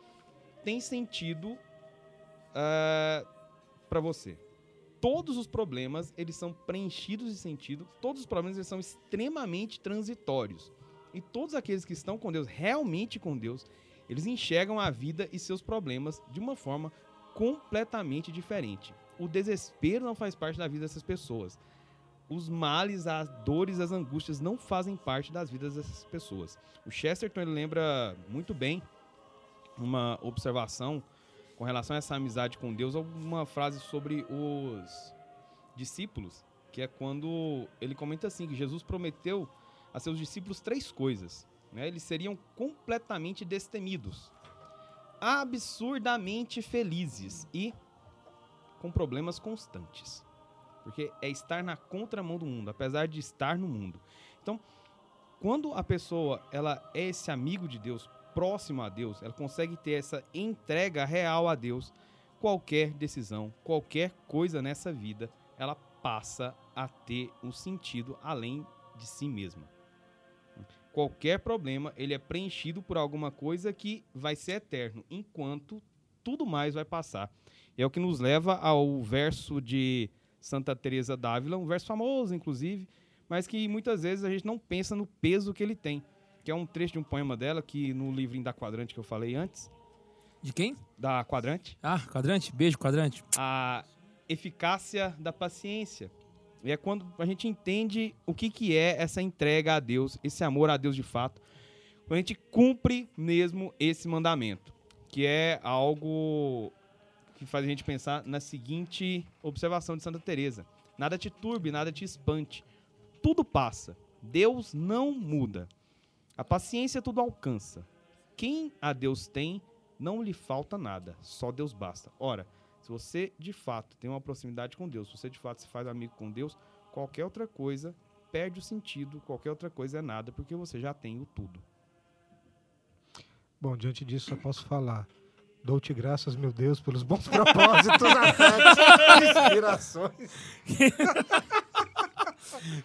tem sentido uh, eh, para você. Todos os problemas eles são preenchidos de sentido, todos os problemas eles são extremamente transitórios. E todos aqueles que estão com Deus, realmente com Deus, eles enxergam a vida e seus problemas de uma forma completamente diferente o desespero não faz parte da vida dessas pessoas. Os males, as dores, as angústias não fazem parte das vidas dessas pessoas. O Chesterton ele lembra muito bem uma observação com relação a essa amizade com Deus, uma frase sobre os discípulos, que é quando ele comenta assim que Jesus prometeu a seus discípulos três coisas. Né? Eles seriam completamente destemidos, absurdamente felizes e com problemas constantes. Porque é estar na contramão do mundo, apesar de estar no mundo. Então, quando a pessoa ela é esse amigo de Deus, próximo a Deus, ela consegue ter essa entrega real a Deus, qualquer decisão, qualquer coisa nessa vida, ela passa a ter um sentido além de si mesma. Qualquer problema, ele é preenchido por alguma coisa que vai ser eterno, enquanto tudo mais vai passar. É o que nos leva ao verso de Santa Teresa d'Ávila, um verso famoso, inclusive, mas que muitas vezes a gente não pensa no peso que ele tem. Que é um trecho de um poema dela, que no livrinho da Quadrante que eu falei antes. De quem? Da Quadrante. Ah, Quadrante? Beijo, Quadrante. A eficácia da paciência. E é quando a gente entende o que, que é essa entrega a Deus, esse amor a Deus de fato. Quando a gente cumpre mesmo esse mandamento, que é algo que faz a gente pensar na seguinte observação de Santa Teresa: nada te turbe, nada te espante. Tudo passa. Deus não muda. A paciência tudo alcança. Quem a Deus tem, não lhe falta nada. Só Deus basta. Ora, se você de fato tem uma proximidade com Deus, se você de fato se faz amigo com Deus, qualquer outra coisa perde o sentido, qualquer outra coisa é nada, porque você já tem o tudo. Bom, diante disso, só posso falar. Dou-te graças, meu Deus, pelos bons propósitos, afetos, inspirações.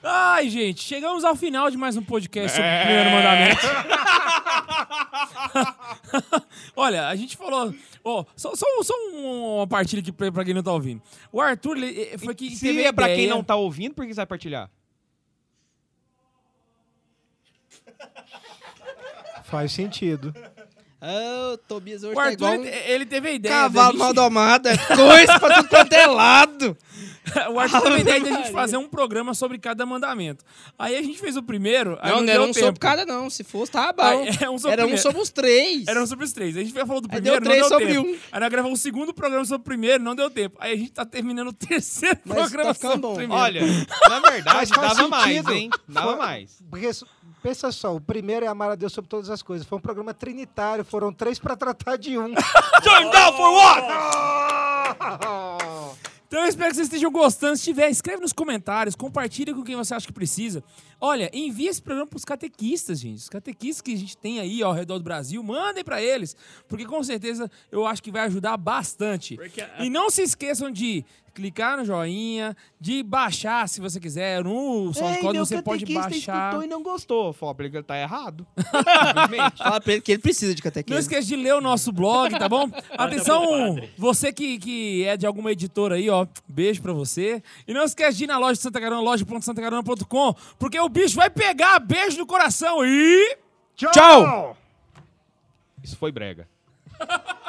Ai, gente, chegamos ao final de mais um podcast sobre o primeiro mandamento. Olha, a gente falou. Ó, só, só, só uma partilha aqui pra, pra quem não tá ouvindo. O Arthur ele, eh, foi que. Se teve é pra quem não tá ouvindo, por que você vai partilhar? Faz sentido. Ah, o Tobias hoje O tá Arthur igual ele, um ele teve a ideia. cavalo gente- mal domado. É coisa pra tudo quanto é lado. o Arthur teve a ideia de a gente fazer um programa sobre cada mandamento. Aí a gente fez o primeiro. Aí Não, não, não era deu um tempo. sobre cada, não. Se fosse, tava bom. Aí, é um sobre Era um sobre os três. Era um sobre os três. A gente falou do Aí primeiro, deu três não deu sobre tempo. um. Aí nós gravamos o segundo programa sobre o primeiro, não deu tempo. Aí a gente tá terminando o terceiro Mas programa tá sobre o primeiro. Olha, na verdade, dava mais, sentido. hein? Dava mais. Porque, pensa só, o primeiro é amar a Deus sobre todas as coisas. Foi um programa trinitário, foram três pra tratar de um. Turn down for what? Então eu espero que vocês estejam gostando. Se tiver, escreve nos comentários, compartilha com quem você acha que precisa. Olha, envia esse programa pros catequistas, gente. Os catequistas que a gente tem aí ao redor do Brasil, mandem pra eles, porque com certeza eu acho que vai ajudar bastante. E não se esqueçam de clicar no joinha, de baixar se você quiser. No SoundCloud você pode baixar. escutou e não gostou. Fala pra ele que ele tá errado. Fala pra ele que ele precisa de Não catequese. esqueça de ler o nosso blog, tá bom? Atenção, você que, que é de alguma editora aí, ó, beijo pra você. E não esquece de ir na loja de Santa Carona, loja.santacarona.com, porque o bicho vai pegar beijo no coração e... Tchau! Isso foi brega.